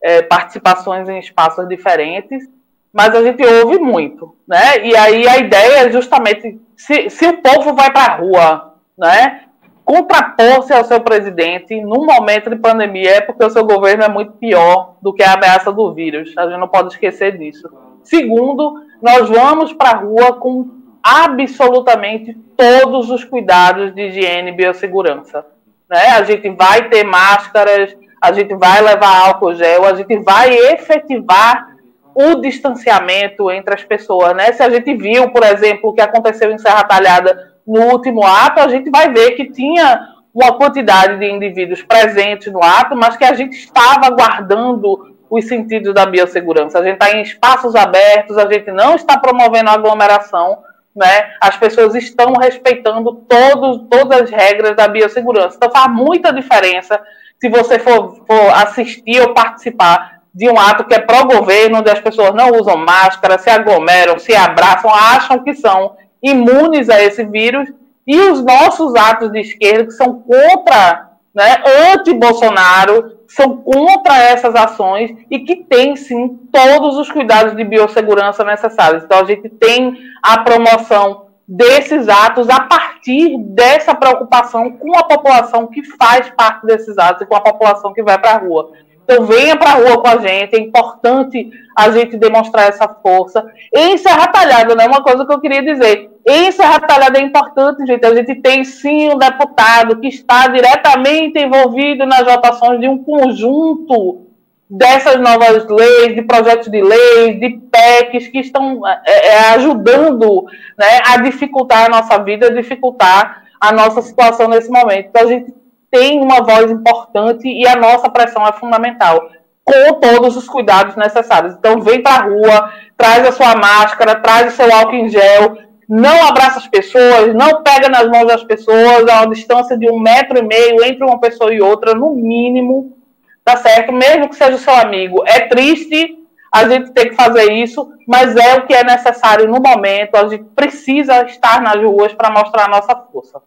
é, participações em espaços diferentes, mas a gente ouve muito, né? E aí a ideia é justamente se, se o povo vai para a rua, né? Contrapor-se ao seu presidente num momento de pandemia é porque o seu governo é muito pior do que a ameaça do vírus. A gente não pode esquecer disso. Segundo, nós vamos para a rua com absolutamente todos os cuidados de higiene e biossegurança. Né? A gente vai ter máscaras, a gente vai levar álcool gel, a gente vai efetivar o distanciamento entre as pessoas. Né? Se a gente viu, por exemplo, o que aconteceu em Serra Talhada no último ato, a gente vai ver que tinha uma quantidade de indivíduos presentes no ato, mas que a gente estava guardando os sentidos da biossegurança. A gente está em espaços abertos, a gente não está promovendo aglomeração, né? As pessoas estão respeitando todos, todas as regras da biossegurança. Então faz muita diferença se você for, for assistir ou participar de um ato que é pró-governo, onde as pessoas não usam máscara, se aglomeram, se abraçam, acham que são imunes a esse vírus, e os nossos atos de esquerda que são contra, né, anti-Bolsonaro, são contra essas ações e que tem sim todos os cuidados de biossegurança necessários. Então a gente tem a promoção desses atos a partir dessa preocupação com a população que faz parte desses atos e com a população que vai para a rua. Então venha para a rua com a gente, é importante a gente demonstrar essa força. Em Serra Talhada, né, uma coisa que eu queria dizer, em Serra Talhada é importante, gente, a gente tem sim um deputado que está diretamente envolvido nas votações de um conjunto dessas novas leis, de projetos de leis, de PECs que estão é, é, ajudando né, a dificultar a nossa vida, a dificultar a nossa situação nesse momento. Então a gente tem uma voz importante e a nossa pressão é fundamental, com todos os cuidados necessários. Então, vem para a rua, traz a sua máscara, traz o seu álcool em gel, não abraça as pessoas, não pega nas mãos das pessoas a uma distância de um metro e meio entre uma pessoa e outra, no mínimo, tá certo? Mesmo que seja o seu amigo. É triste a gente ter que fazer isso, mas é o que é necessário no momento. A gente precisa estar nas ruas para mostrar a nossa força.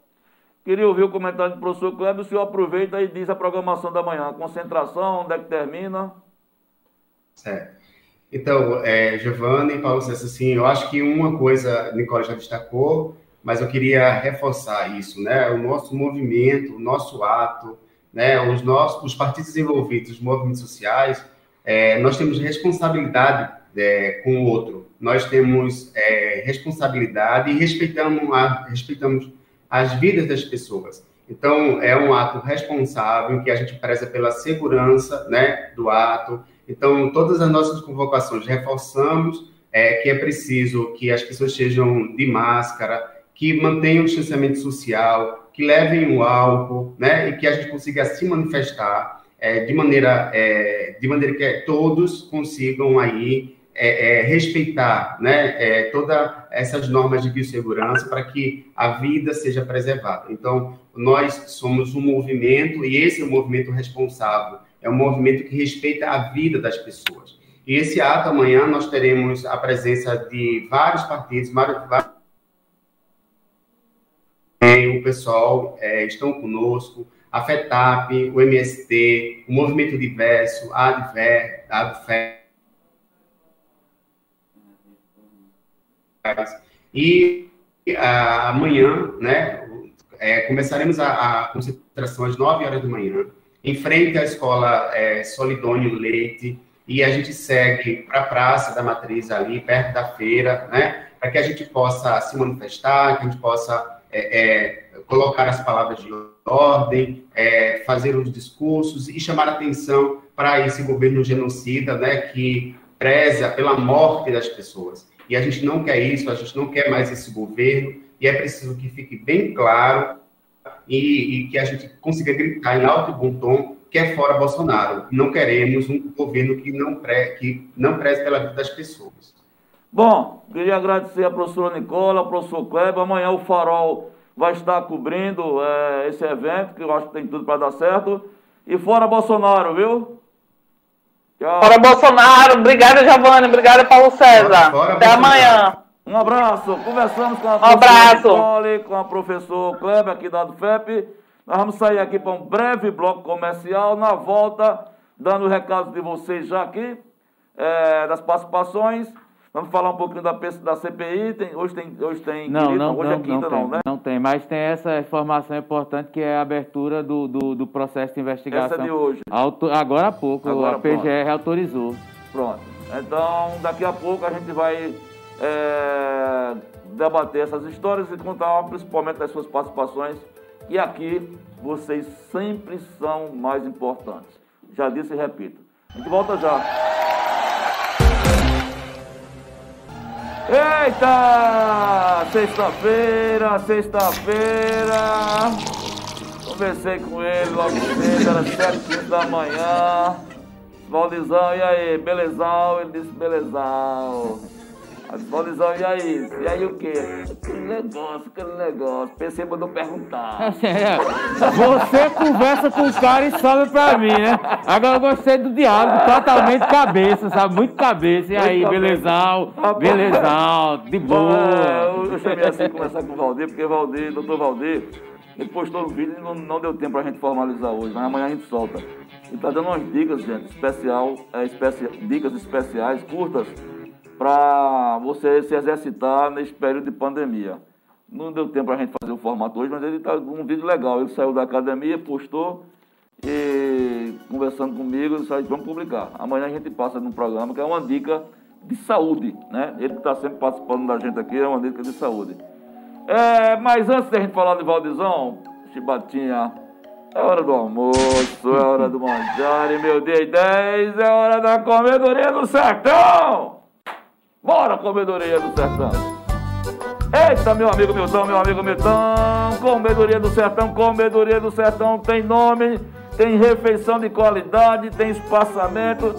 Queria ouvir o comentário do professor Kleber. O senhor aproveita e diz a programação da manhã. Concentração, onde é que termina? Certo. Então, é, Giovanni e Paulo César, assim, eu acho que uma coisa, Nicole já destacou, mas eu queria reforçar isso, né? O nosso movimento, o nosso ato, né? Os nossos, os partidos envolvidos, os movimentos sociais, é, nós temos responsabilidade é, com o outro. Nós temos é, responsabilidade e respeitamos, a, respeitamos as vidas das pessoas. Então, é um ato responsável que a gente preza pela segurança né, do ato. Então, todas as nossas convocações reforçamos é, que é preciso que as pessoas estejam de máscara, que mantenham o distanciamento social, que levem o álcool, né, e que a gente consiga se manifestar é, de maneira é, de maneira que todos consigam aí é, é, respeitar né, é, todas essas normas de biossegurança para que a vida seja preservada. Então, nós somos um movimento, e esse é um movimento responsável, é um movimento que respeita a vida das pessoas. E esse ato, amanhã, nós teremos a presença de vários partidos, vários, o pessoal é, estão conosco, a FETAP, o MST, o Movimento Diverso, a ADFER, a ADFER, E amanhã, né, é, começaremos a, a, concentração às 9 horas da manhã, em frente à escola é, Solidônio Leite, e a gente segue para a Praça da Matriz ali, perto da feira, né? Para que a gente possa se manifestar, que a gente possa é, é, colocar as palavras de ordem, é, fazer os discursos e chamar atenção para esse governo genocida, né? Que preza pela morte das pessoas. E a gente não quer isso, a gente não quer mais esse governo, e é preciso que fique bem claro e, e que a gente consiga gritar em alto e bom tom que é fora Bolsonaro. Não queremos um governo que não, pre, que não preze pela vida das pessoas. Bom, queria agradecer a professora Nicola, ao professor Kleber. Amanhã o Farol vai estar cobrindo é, esse evento, que eu acho que tem tudo para dar certo. E fora Bolsonaro, viu? Tchau. Fora Bolsonaro. Obrigada, Giovanni. Obrigada, Paulo César. Fora, fora Até Bolsonaro. amanhã. Um abraço. Conversamos com a um abraço. Nicole, com a professor Kleber aqui da FEP. Nós vamos sair aqui para um breve bloco comercial. Na volta, dando o recado de vocês já aqui, é, das participações. Vamos falar um pouquinho da, da CPI. Tem, hoje tem, hoje tem não, quinta, não, hoje é não, é quinta, não, não, né? Não tem, mas tem essa informação importante que é a abertura do, do, do processo de investigação. Essa de hoje. Auto, agora há pouco, agora, a PGR pronto. autorizou. Pronto. Então, daqui a pouco a gente vai é, debater essas histórias e contar principalmente das suas participações. E aqui vocês sempre são mais importantes. Já disse e repito. A gente volta já. Eita! Sexta-feira, sexta-feira. Conversei com ele logo cedo, era 7 da manhã. Valdizão, e aí? Belezão? Ele disse, belezão. Atualizão, e aí? E aí o quê? Aquele negócio, aquele negócio. Pensei mandou perguntar. É, você conversa com o cara e sobe pra mim, né? Agora eu gostei do diálogo, totalmente cabeça, sabe? Muito cabeça. E aí, belezão, belezão, de boa. É, eu chamei assim conversar com o Valdir, porque Valdir, doutor Valdir, ele postou no vídeo e não, não deu tempo pra gente formalizar hoje, mas amanhã a gente solta. Ele tá dando umas dicas, gente, especial, é, especi, dicas especiais, curtas para você se exercitar nesse período de pandemia. Não deu tempo para a gente fazer o formato hoje, mas ele está com um vídeo legal. Ele saiu da academia, postou e conversando comigo, ele disse, vamos publicar. Amanhã a gente passa num programa que é uma dica de saúde, né? Ele que está sempre participando da gente aqui, é uma dica de saúde. É, mas antes da gente falar de Valdizão, Chibatinha, é hora do almoço, é hora do manjar, e meu dia 10 é hora da comedoria do sertão! Bora, comedoria do sertão. Eita, meu amigo Milton, meu amigo Milton. Comedoria do sertão, comedoria do sertão tem nome, tem refeição de qualidade, tem espaçamento,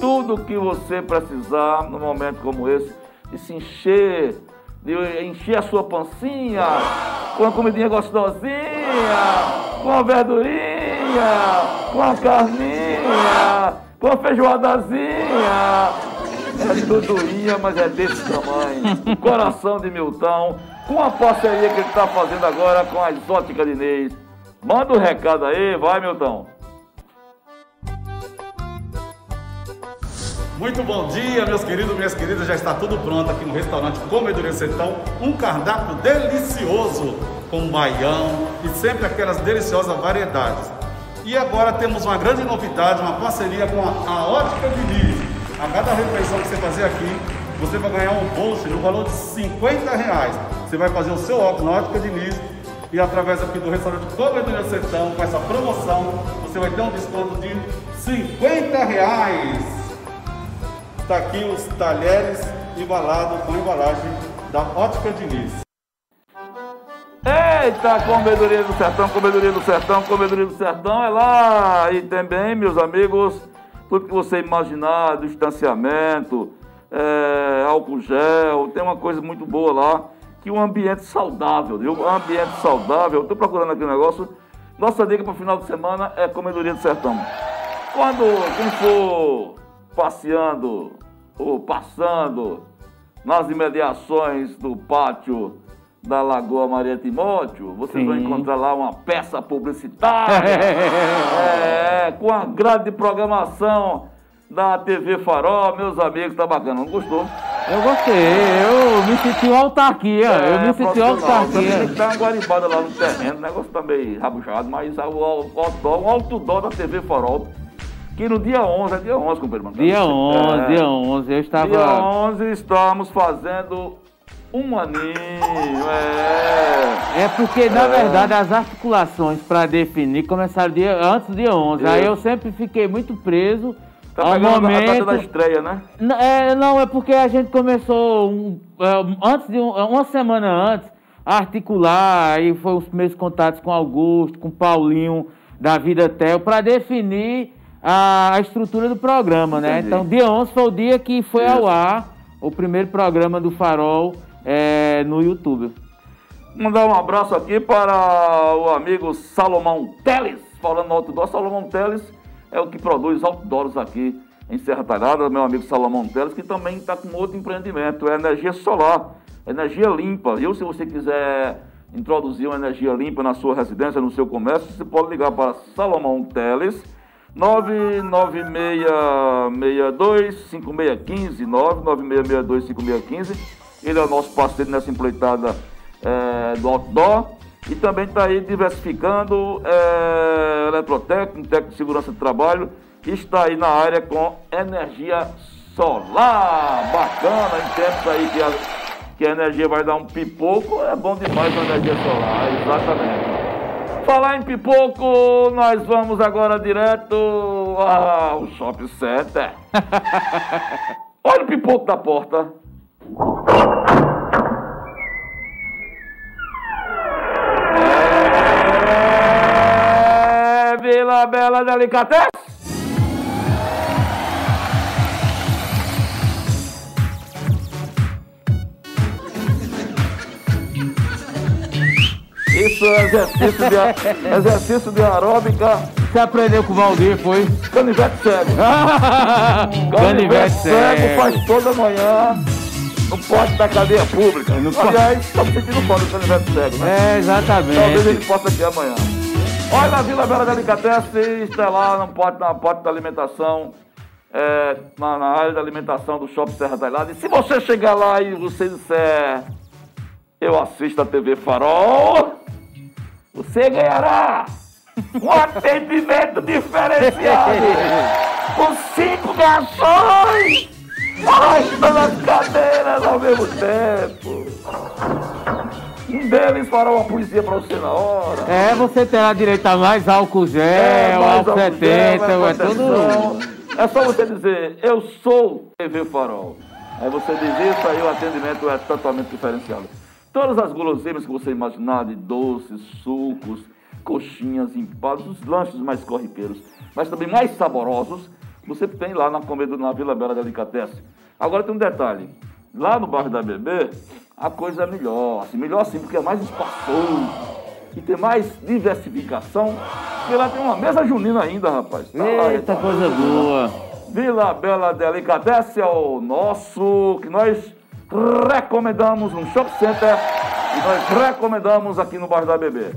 tudo que você precisar num momento como esse, de se encher, de encher a sua pancinha com a comidinha gostosinha, com a verdurinha, com a carninha, com a feijoadazinha é dudurinha, mas é desse tamanho. Coração de Milton, com a parceria que ele está fazendo agora com a Exótica de Inês. Manda um recado aí, vai, Milton. Muito bom dia, meus queridos, minhas queridas. Já está tudo pronto aqui no restaurante Comedoria Sertão. Um cardápio delicioso com baião e sempre aquelas deliciosas variedades. E agora temos uma grande novidade, uma parceria com a, a Ótica Diniz. A cada refeição que você fazer aqui, você vai ganhar um bolso no valor de 50 reais. Você vai fazer o seu óculos na ótica de Nis e através aqui do restaurante Cobertura Sertão, com essa promoção, você vai ter um desconto de 50 reais. Está aqui os talheres embalados com embalagem da Ótica Diniz. Eita, comedoria do sertão, comedoria do sertão, comedoria do sertão é lá. E também, meus amigos, tudo que você imaginar, distanciamento, é, álcool gel, tem uma coisa muito boa lá, que um ambiente saudável, viu? Um ambiente saudável, estou procurando aqui um negócio. Nossa dica para o final de semana é comedoria do sertão. Quando quem for passeando ou passando nas imediações do pátio da Lagoa Maria Timóteo, vocês Sim. vão encontrar lá uma peça publicitária é, com a grade de programação da TV Farol, meus amigos, tá bacana, não gostou? Eu gostei, eu me senti uma autarquia, É, eu me senti uma autarquia. tem que dar uma guaribada lá no terreno, o negócio tá meio rabujado, mas o outdoor, um outdoor da TV Farol, que no dia 11, é dia 11, companheiro. Dia 11, É. dia 11, eu estava... Dia 11 estamos fazendo um aninho, é. É porque, na verdade, as articulações para definir começaram dia, antes do dia 11. Aí eu sempre fiquei muito preso Tá ao pegando a data momento... da estreia, né? É, não, é porque a gente começou um, é, antes de um- uma semana antes a articular, aí foi os primeiros contatos com Augusto, com Paulinho da Vida Tel, para definir a, estrutura do programa, né? Entendi. Então, dia 11 foi o dia que foi Isso. ao ar o primeiro programa do Farol é, no YouTube. Mandar um abraço aqui para o amigo Salomão Teles. Falando no outdoor, Salomão Teles é o que produz outdoors aqui em Serra Talhada, meu amigo Salomão Teles, que também está com outro empreendimento, é energia solar, energia limpa. E se você quiser introduzir uma energia limpa na sua residência, no seu comércio, você pode ligar para Salomão Teles, 996625615, 996625615. Ele é o nosso parceiro nessa empreitada é, do outdoor. E também está aí diversificando é, eletrotécnico, técnico de segurança de trabalho. Está aí na área com energia solar. Bacana, em tempos aí que a, que a energia vai dar um pipoco, é bom demais a energia solar, exatamente. Falar em pipoco, nós vamos agora direto ao Shopping Center. Olha o pipoco da porta. É Vila Bela Delicatessen. Isso é exercício de, exercício de aeróbica, Você aprendeu com o Valdir, foi? canivete cego. Canivete cego. faz toda manhã no poste da cadeia pública. Aliás, estamos sentindo falta do canivete cego, né? É, Talvez exatamente. ele possa aqui amanhã. Olha, na Vila Bela Delicatessen, está lá no pote, na porta da alimentação, é, na, na área da alimentação do Shopping Serra Talhada. E se você chegar lá e você disser, eu assisto a TV Farol, você ganhará um atendimento diferenciado com cinco garçons arrastando as cadeiras ao mesmo tempo. Um deles fará uma poesia pra você na hora. É, você terá direito a mais álcool gel, É, mais álcool álcool 70, gel, é mais tudo. É só você dizer, eu sou TV Farol. Aí você diz isso, aí o atendimento é totalmente diferenciado. Todas as guloseimas que você imaginar, de doces, sucos, coxinhas, empadas, os lanches mais corriqueiros, mas também mais saborosos, você tem lá na comida na Vila Bela Delicatessen. Agora tem um detalhe. Lá no bairro da Bebê, a coisa é melhor. Assim, melhor assim, porque é mais espaçoso. E tem mais diversificação. Porque lá tem uma mesa junina ainda, rapaz. Tá lá, Eita, tá. coisa boa. Vila Bela Delicatessen é o nosso, que nós recomendamos no Shop Center e nós recomendamos aqui no bairro da Bebê.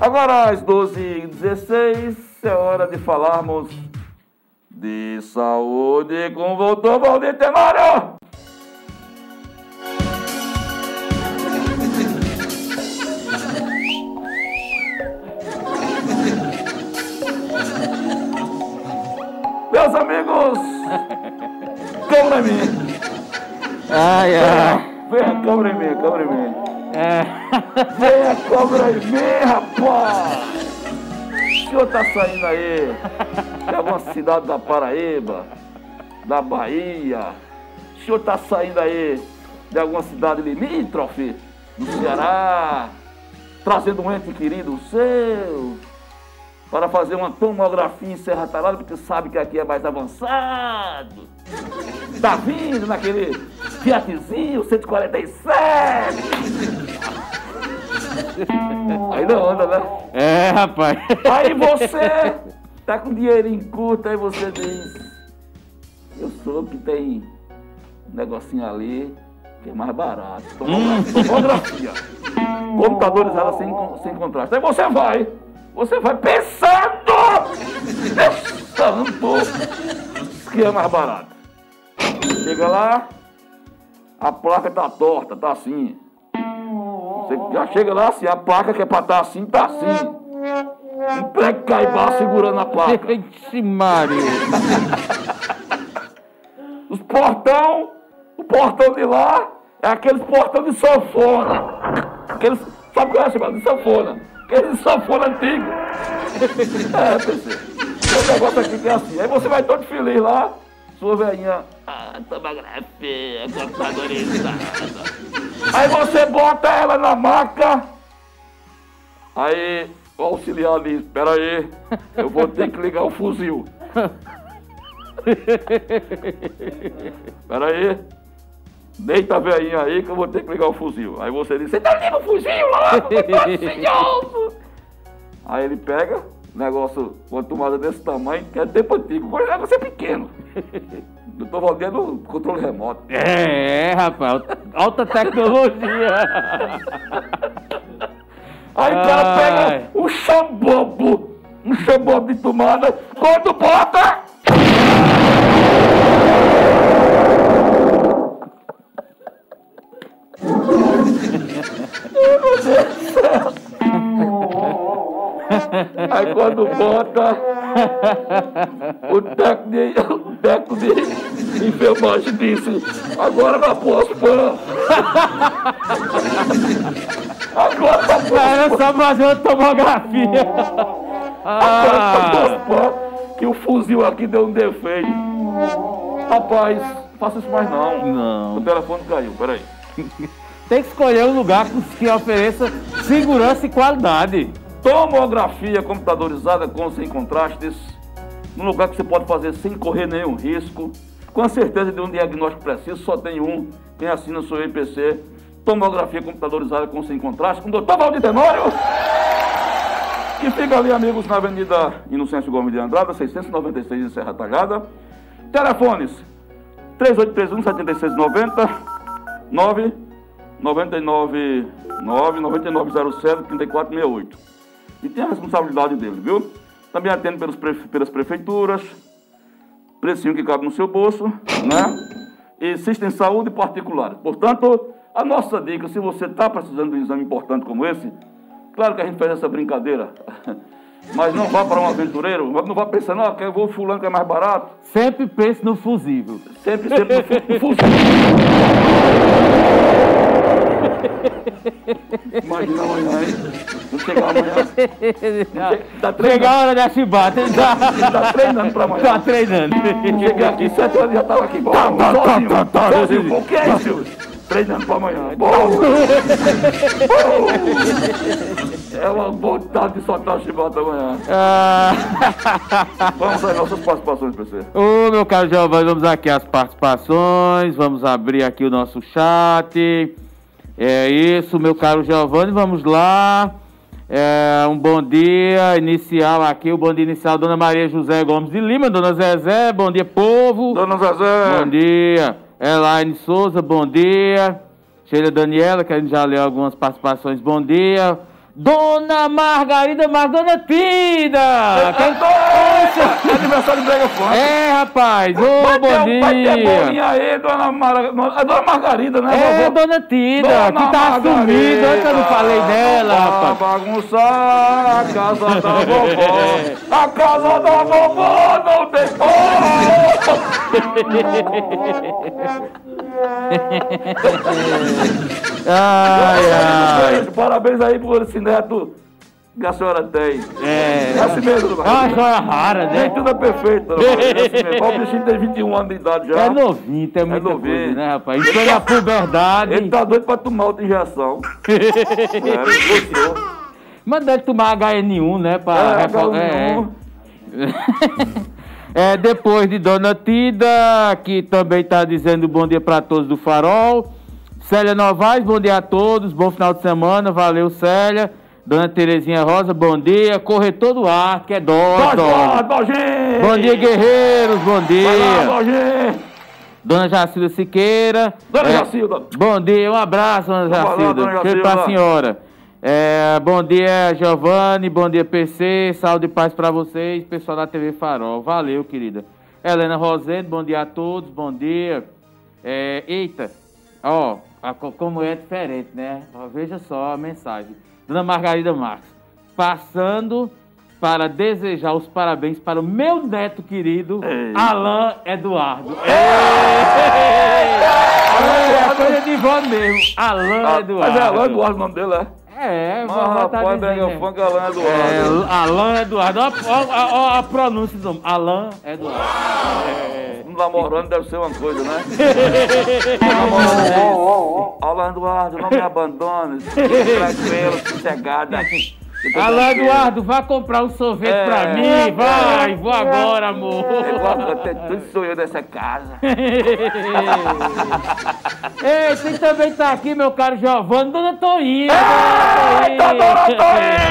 Agora, às 12h16, é hora de falarmos de saúde com o doutor Valdir Tenório. Meus amigos, câmera em mim. Ai, ai. Venha, câmera em mim, câmera em mim. É. Venha, câmera em mim, rapaz. Senhor tá saindo aí de alguma cidade da Paraíba, da Bahia. O senhor tá saindo aí de alguma cidade limítrofe, do Ceará, trazendo um ente querido seu para fazer uma tomografia em Serra Talhada, porque sabe que aqui é mais avançado. Tá vindo naquele Fiatzinho 147. Ainda anda, né? É, rapaz. Aí você tá com dinheirinho curto, aí você diz, eu soube que tem um negocinho ali que é mais barato. Tomografia. tomografia. Computadores ela sem, sem contraste. Aí você vai, você vai pensando, pensando que é mais barato. Chega lá, a placa tá torta, tá assim. Você já chega lá assim, a placa que é pra estar tá assim, tá assim. Um prego caibá segurando a placa. Ixi, Maria. Os portão, o portão de lá é aqueles portão de sanfona. Aqueles, sabe o que é chamado de sanfona? Aqueles sanfona antigo. É, PC. Um negócio aqui que é assim. Aí você vai todo feliz lá, sua velhinha. Ah, tomografia, computadorizada. Aí você bota ela na maca. Aí o auxiliar diz, espera aí, eu vou ter que ligar o fuzil. Espera aí. Deita a velhinha aí que eu vou ter que ligar o fuzil. Aí você diz, você tá ligando o fuzil lá? Aí ele pega, negócio, uma tomada desse tamanho, que é tempo antigo, o negócio é pequeno. Eu tô valendo controle remoto. É, rapaz, alta tecnologia. Aí o cara pega um chambobo, um chambobo de tomada, quando bota. Meu Deus do céu. Aí quando bota, o técnico de, o técnico de enfermagem disse, agora vai pôr os pães. Agora vai pôr Era só fazer uma tomografia. Agora vai pôr os pães, que o fuzil aqui deu um defeito. Rapaz, faça isso mais não. Não. O telefone caiu, peraí. tem que escolher um lugar que ofereça segurança e qualidade. Tomografia computadorizada com sem contrastes, num lugar que você pode fazer sem correr nenhum risco, com a certeza de um diagnóstico preciso, só tem um, quem assina o seu IPC, tomografia computadorizada com sem contraste, com o doutor Valdir Tenório, que fica ali, amigos, na Avenida Inocêncio Gomes de Andrada, 696 em Serra Talhada. Telefones 3831 7690 9 99 9 9907 3468. E tem a responsabilidade dele, viu? Também atende pelos pre- pelas prefeituras, precinho que cabe no seu bolso, né? E existem saúde particular. Portanto, a nossa dica, se você está precisando de um exame importante como esse, claro que a gente faz essa brincadeira, mas não vá para um aventureiro, não vá pensando, ah, eu vou fulano que é mais barato. Sempre pense no fusível. Sempre, sempre no, fu- no fuzil. Imagina amanhã, hein? Não chegar amanhã. Tá a hora da chibata, ele tá, tá treinando pra amanhã. tá treinando. Cheguei aqui, sete horas já tava aqui. Bom, sozinho, sozinho. O que é isso? Treinando pra amanhã. Bom. É uma vontade de soltar a chibata amanhã. Ah, Vamos às nossas participações, PC. Ô, meu caro Giovanni, vamos aqui às participações, vamos abrir aqui o nosso chat. É isso, meu caro Giovanni, vamos lá. É, um bom dia inicial aqui, o bom dia inicial, Dona Maria José Gomes de Lima, Dona Zezé, bom dia, povo. Dona Zezé. Bom dia. Elaine Souza, bom dia. Sheila Daniela, que a gente já leu algumas participações, bom dia. Dona Margarida, mas Dona Tida! É aniversário do Brega Funk. É, rapaz, ô, Vai ter- bom Vai ter dia! bolinha aí, dona, Mara... é dona Margarida, né, É, vovó? Dona Tida, Dona que tá sumida, antes eu não falei dela, rapaz. bagunçar a casa da vovó. A casa da vovó não tem Ai, ai. Parabéns aí por esse neto que a senhora tem. É, É assim mesmo, é uma joia rara, Nem né? tudo é perfeito. É assim O bichinho tem 21 anos de idade já. É novinho, tem muita novinho. coisa, né, rapaz? Entrou na puberdade. Ele tá doido pra tomar outra injeção. é. Manda ele tomar HN1, né? Pra É, refo- H1N1. É, depois de Dona Tida, que também está dizendo bom dia para todos do Farol. Célia Novaes, bom dia a todos, bom final de semana, valeu Célia. Dona Terezinha Rosa, bom dia. Corretor do ar, que é dó! Bom dia, guerreiros, bom lá, dia. Dona Jacilda Siqueira. Dona é, Jacilda! Bom dia, um abraço, Dona Jacilda. Jacilda. pra senhora. É, bom dia, Giovanni. Bom dia, PC. Saúde e paz pra vocês, pessoal da TV Farol. Valeu, querida. Helena Rosendo, bom dia a todos. Bom dia. É, eita, Ó, a co- como é diferente, né? Veja só a mensagem. Dona Margarida Marques, passando para desejar os parabéns para o meu neto querido, Ei. Alain Eduardo. Ei! É coisa de vó mesmo. Alain Eduardo. Mas é Alain Eduardo o nome dele, é? É, Mas vó tá rapaz, brega funk Alain Eduardo. É, Alain Eduardo. Ó, ó a pronúncia do nome. Alain Eduardo. É. Um namorando deve ser uma coisa, né? Alain Eduardo, não me abandone. Tranquilo, sossegada. Alain Eduardo, vá comprar um sorvete É. pra mim. Vai, vou agora, amor. Eu tudo sou eu dessa casa. Ei, quem também tá aqui, meu caro Giovanni, Dona Toinha. Eita, Dona Toinha.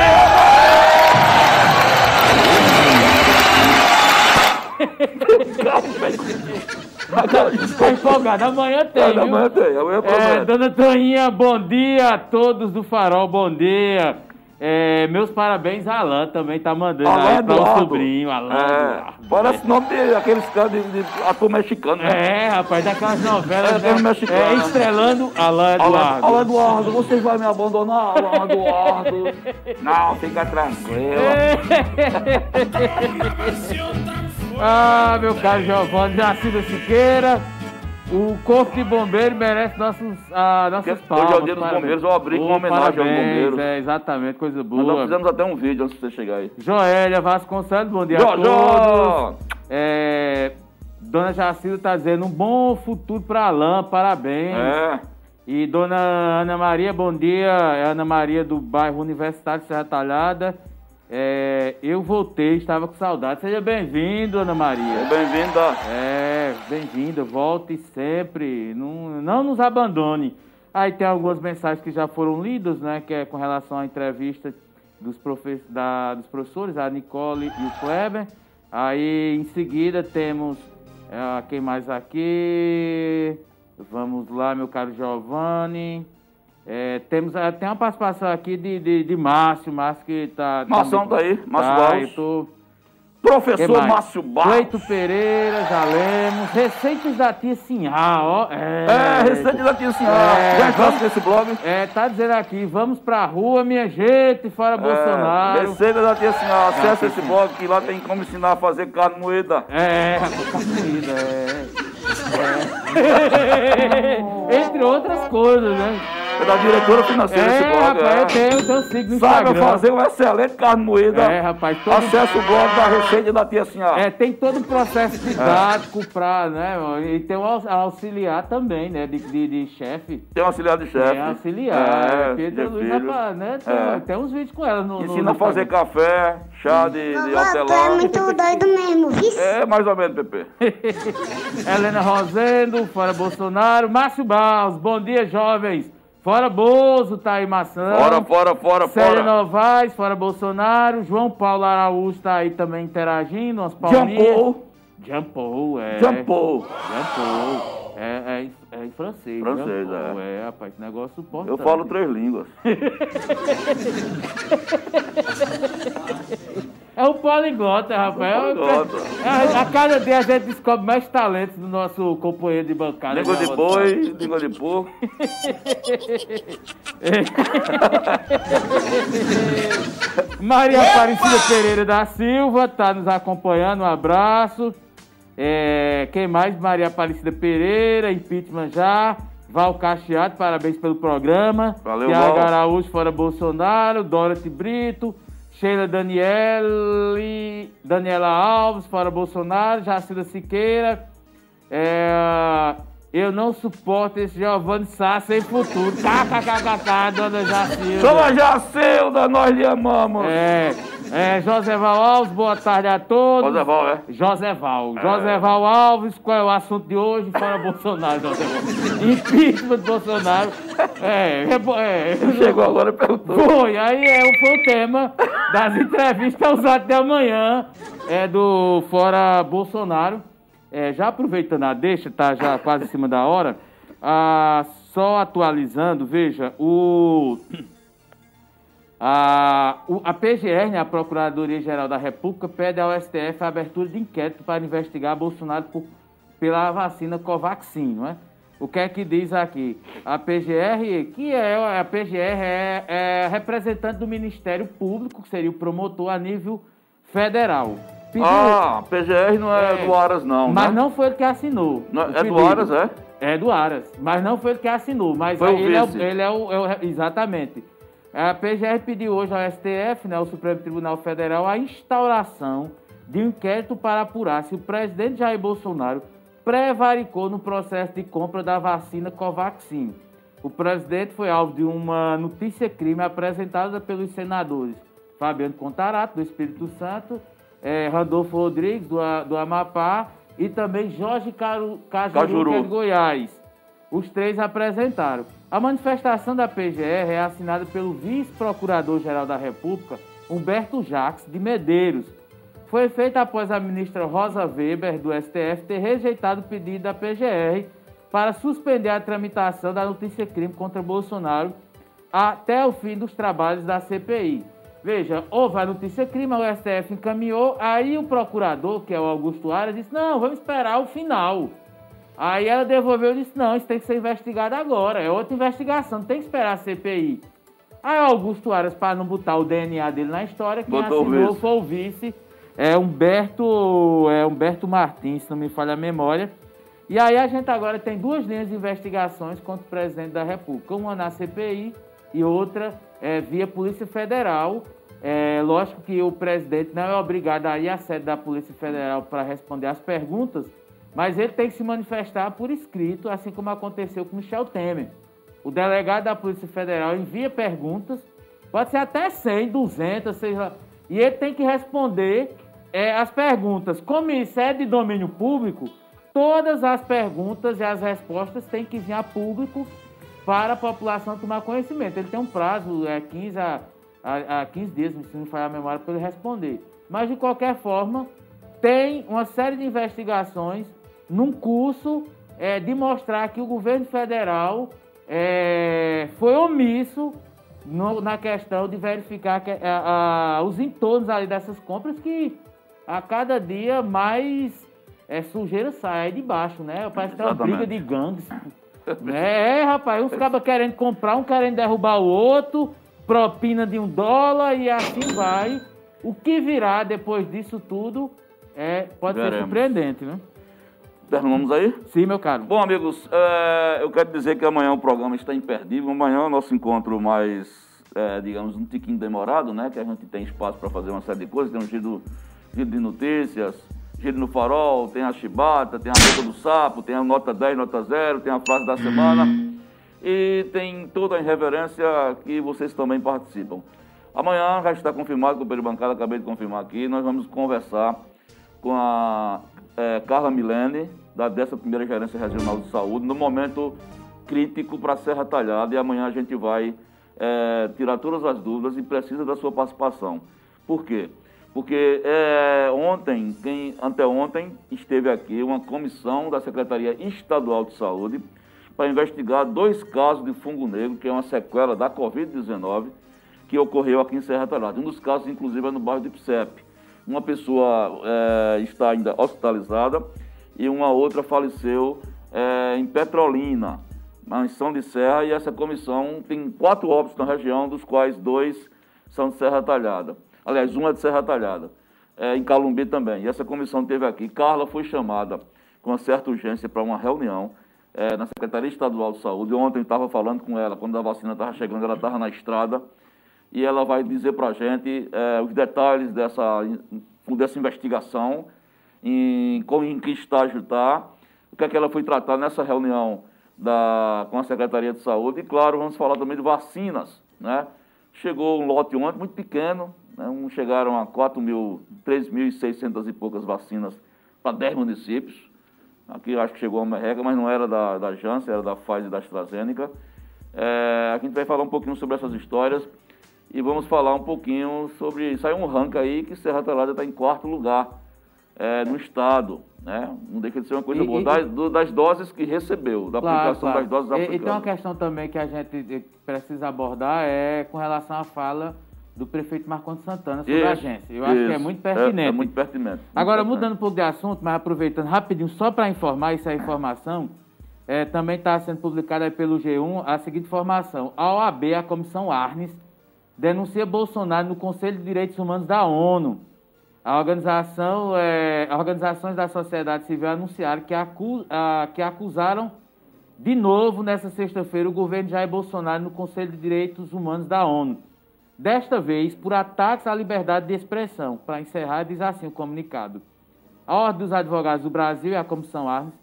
Tá empolgado, amanhã tem, viu? Amanhã tem, amanhã É, promete. dona Toinha, bom dia a todos do Farol, bom dia. É, meus parabéns a Alain também tá mandando Alain aí para o Eduardo. sobrinho, Alain É, Eduardo. parece nome de aqueles caras de, de ator mexicano, né? É, rapaz, daquelas novelas, É, né? mexicano. É, estrelando Alain, Eduardo. Alain Eduardo, você vai me abandonar, Alain Eduardo? Não, fica tranquilo. ah, meu caro Giovanni, Jacinda Siqueira, o Corpo de Bombeiro merece nossos, ah, nossas palmas. hoje é o dia dos parabéns. bombeiros, eu abri com uma homenagem aos parabéns, bombeiros. É, exatamente, coisa Nós boa. fizemos até um vídeo antes de você chegar aí. Joélia Vasconcelos, bom dia a Jô, todos. Jô! É, Dona Jacilda tá dizendo um bom futuro para Alain, parabéns. É. E Dona Ana Maria, bom dia. É Ana Maria do bairro Universitário Serra Talhada. É, eu voltei, estava com saudade. Seja bem-vindo, Ana Maria. Bem-vinda. É, bem-vinda, volte sempre, não, não nos abandone. Aí tem algumas mensagens que já foram lidas, né, que é com relação à entrevista dos, profe da, dos professores, a Nicole e o Kleber. Aí em seguida temos, é, quem mais aqui? Vamos lá, meu caro Giovanni. É, temos, é, tem uma participação aqui de, de, de Márcio, Márcio que tá... Marção tá aí, Márcio tá, tô... Professor? Márcio Barros. Cleito Pereira, já lemos. Receitas da tia Sinhá, ó. É, É, recente da tia senhora. É, Já nesse blog? É, tá dizendo aqui, vamos pra rua, minha gente, fora Bolsonaro. É, receita da tia senhora. Acesse tia esse blog que lá tem como ensinar a fazer carne moída. É, tá comida, é. é. Entre outras coisas, né? É da diretora financeira desse É, blog. rapaz, eu é. tenho, eu tenho sigo no Saiba Instagram. fazer uma excelente carne moída. É, rapaz, todo... Acesse o blog da receita da tia senhora. É, tem todo um processo didático pra, né, e tem o aux- auxiliar também, né, de, de, de chefe. Tem um auxiliar de chefe. Tem auxiliar, É, Pedro de Luiz, filho. rapaz, né, tem, É. tem uns vídeos com ela no... Ensina no a fazer Instagram. café, chá de, de Vovó, tu é hortelã. muito doido mesmo, viu? É, mais ou menos, Pepe. Helena Rosendo, fora Bolsonaro. Márcio Barros, bom dia, jovens. Fora Bozo, tá aí maçã. Fora, fora, fora, Célia fora. Novaes, fora Bolsonaro. João Paulo Araújo tá aí também interagindo, umas Jean palminhas. Paul. Jean Paul, é. Jean Paul. Jean Paul. É, é, em- é em francês. Francês, Jean Paul. é. É, rapaz, esse negócio importante. Eu falo três línguas. É um poliglota, rapaz. É um- Poliglota. é, a cada dia a gente descobre mais talentos do nosso companheiro de bancada. Língua de boi, língua de porco. Maria Aparecida Pereira da Silva está nos acompanhando, um abraço. É, quem mais? Maria Aparecida Pereira, impeachment já. Val Cacheado, parabéns pelo programa. Valeu, Tiago. Araújo, fora Bolsonaro. Dorothy Brito. Sheila Daniele, Daniela Alves, fora Bolsonaro. Jacilda Siqueira. É, eu não suporto esse Giovanni Sá sem futuro. KKKKK, dona Jacilda. Dona Jacilda, nós lhe amamos. É, é, Joseval Alves, boa tarde a todos. Joseval, é? Joseval. Joseval Alves, qual é o assunto de hoje? Fora Bolsonaro, Joseval. Impeachment de Bolsonaro. É, é, é. Chegou agora e perguntou. Foi, aí é, foi o tema das entrevistas usadas de amanhã, é do Fora Bolsonaro. É, já aproveitando a deixa, tá já quase em cima da hora, ah, só atualizando, veja, o, a, a PGR, né, a Procuradoria-Geral da República, pede ao STF a abertura de inquérito para investigar Bolsonaro por- pela vacina Covaxin, não é? O que é que diz aqui? A PGR, que é a PGR é, é representante do Ministério Público, que seria o promotor a nível federal. Pediu, ah, PGR não é, é, do Aras, não. Mas né? não foi ele que assinou. Não, é do Aras, é? É do Aras. Mas não foi ele que assinou. Mas ele, é ele é o, é o, Exatamente. A PGR pediu hoje ao STF, né, o Supremo Tribunal Federal, a instauração de um inquérito para apurar se o presidente Jair Bolsonaro prevaricou no processo de compra da vacina Covaxin. O presidente foi alvo de uma notícia-crime apresentada pelos senadores Fabiano Contarato, do Espírito Santo, é, Randolfo Rodrigues, do, do Amapá, e também Jorge Caru, Cajuru, Cajuru. É de Goiás. Os três apresentaram. A manifestação da PGR é assinada pelo vice-procurador-geral da República, Humberto Jacques de Medeiros. Foi feita após a ministra Rosa Weber, do STF, ter rejeitado o pedido da PGR para suspender a tramitação da notícia-crime contra Bolsonaro até o fim dos trabalhos da CPI. Veja, houve a notícia-crime, o STF encaminhou, aí o procurador, que é o Augusto Aras, disse: não, vamos esperar o final. Aí ela devolveu e disse: não, isso tem que ser investigado agora, é outra investigação, tem que esperar a CPI. Aí Augusto Aras, para não botar o DNA dele na história, quem Botou assinou foi o vice, é Humberto, é Humberto Martins, se não me falha a memória. E aí a gente agora tem duas linhas de investigações contra o presidente da República, uma na CPI e outra é, via Polícia Federal. É, lógico que o presidente não é obrigado a ir à sede da Polícia Federal para responder às perguntas, mas ele tem que se manifestar por escrito, assim como aconteceu com Michel Temer. O delegado da Polícia Federal envia perguntas, pode ser até 100, 200, seja, e ele tem que responder é, as perguntas. Como isso é de domínio público, todas as perguntas e as respostas têm que vir a público para a população tomar conhecimento. Ele tem um prazo, é 15 a, a, a 15 dias, se não falhar a memória, para ele responder. Mas, de qualquer forma, tem uma série de investigações num curso é, de mostrar que o governo federal é, foi omisso no, na questão de verificar que, a, a, os entornos ali dessas compras que a cada dia mais é, sujeira sai de baixo, né? Parece que é uma briga de gangues. é, rapaz, uns cabas querendo comprar, um querendo derrubar o outro, propina de um dólar e assim vai. O que virá depois disso tudo é, pode Veremos. ser surpreendente, né? Terminamos aí? Sim, meu caro. Bom, amigos, é, eu quero dizer que amanhã o programa está imperdível. Amanhã é o nosso encontro mais, é, digamos, um tiquinho demorado, né? Que a gente tem espaço para fazer uma série de coisas. Tem um giro, giro de notícias, giro no farol, tem a chibata, tem a boca do sapo, tem a nota 10, nota 0, tem a frase da semana. E tem toda a irreverência que vocês também participam. Amanhã já está confirmado com o Pedro Bancada, acabei de confirmar aqui. Nós vamos conversar com a é, Carla Milene, da 11ª Gerência Regional de Saúde, no momento crítico para Serra Talhada e amanhã a gente vai é, tirar todas as dúvidas e precisa da sua participação. Por quê? Porque é, ontem, quem, anteontem, esteve aqui uma comissão da Secretaria Estadual de Saúde para investigar dois casos de fungo negro, que é uma sequela da Covid-19, que ocorreu aqui em Serra Talhada. Um dos casos, inclusive, é no bairro de Ipsep. Uma pessoa é, está ainda hospitalizada e uma outra faleceu é, em Petrolina, na missão de Serra, e essa comissão tem quatro óbitos na região, dos quais dois são de Serra Talhada. Aliás, um é de Serra Talhada, é, em Calumbi também. E essa comissão teve aqui. Carla foi chamada com uma certa urgência para uma reunião é, na Secretaria Estadual de Saúde. Ontem estava falando com ela, quando a vacina estava chegando, ela estava na estrada e ela vai dizer para a gente é, os detalhes dessa, dessa investigação, em, em que estágio está, o que é que ela foi tratar nessa reunião da, com a Secretaria de Saúde. E, claro, vamos falar também de vacinas. Né? Chegou um lote ontem muito pequeno, né? um, chegaram a 4 mil, 3.600 e poucas vacinas para 10 municípios. Aqui acho que chegou a merreca, mas não era da, da Janssen, era da Pfizer e da AstraZeneca. É, a gente vai falar um pouquinho sobre essas histórias e vamos falar um pouquinho sobre. Saiu um ranking aí que Serra Talhada está em quarto lugar é, no estado. Né? Não deixa de ser uma coisa e, boa. E, das, do, das, doses que recebeu, da claro, aplicação claro. das doses africanas. E, e tem uma questão também que a gente precisa abordar é com relação à fala do prefeito Marcondes Santana sobre isso, a agência. Eu isso. acho que é muito pertinente. É, é muito pertinente. Muito Agora, pertinente. mudando um pouco de assunto, mas aproveitando rapidinho, só para informar, isso é informação, é, também está sendo publicada pelo G1 a seguinte informação. A OAB, a Comissão Arnes, denuncia Bolsonaro no Conselho de Direitos Humanos da ONU. A organização, é, organizações da sociedade civil anunciaram que, acu, a, que acusaram de novo nessa sexta-feira o governo Jair Bolsonaro no Conselho de Direitos Humanos da ONU. Desta vez por ataques à liberdade de expressão. Para encerrar, diz assim o comunicado. A Ordem dos Advogados do Brasil e a Comissão Arnes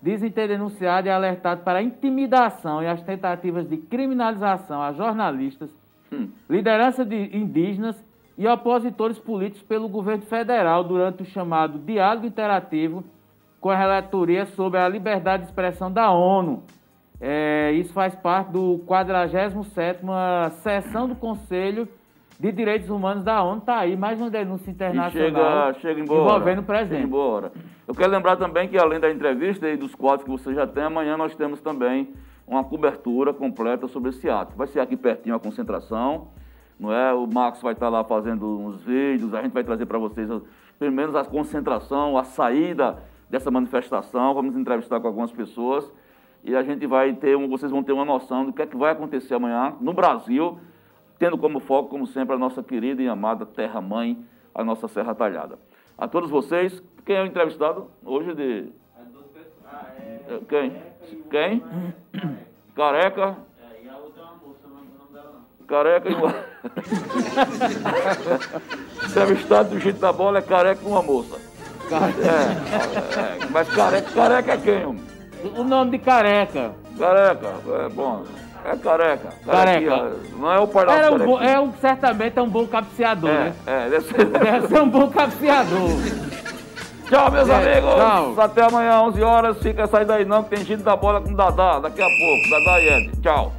dizem ter denunciado e alertado para a intimidação e as tentativas de criminalização a jornalistas, hum. liderança de indígenas e opositores políticos pelo governo federal durante o chamado diálogo interativo com a relatoria sobre a liberdade de expressão da ONU. É, isso faz parte do 47ª sessão do Conselho de Direitos Humanos da ONU. Está aí mais uma denúncia internacional chega, chega embora, envolvendo o presidente. embora. Eu quero lembrar também que, além da entrevista e dos quadros que você já tem, amanhã nós temos também uma cobertura completa sobre esse ato. Vai ser aqui pertinho a concentração, não é? O Marcos vai estar lá fazendo uns vídeos, a gente vai trazer para vocês pelo menos a concentração, a saída dessa manifestação, vamos entrevistar com algumas pessoas e a gente vai ter, um, vocês vão ter uma noção do que é que vai acontecer amanhã no Brasil, tendo como foco, como sempre, a nossa querida e amada terra-mãe, a nossa Serra Talhada. A todos vocês, quem é o entrevistado hoje de... Quem? Quem? Careca? Careca e uma... entrevistado do jeito da bola é careca e uma moça. É, é, mas careca, careca é quem, homem? O nome de careca. Careca, é bom. É careca. Careca. Não é o pai da um bo... É um, certamente é um bom cabeceador, é, né? É, deve ser... deve ser um bom cabeceador. Tchau, meus é, amigos. Tchau. Até amanhã, 11 horas. Fica saindo aí não, que tem gente da bola com o Dadá daqui a pouco. Dadá e Ed. Tchau.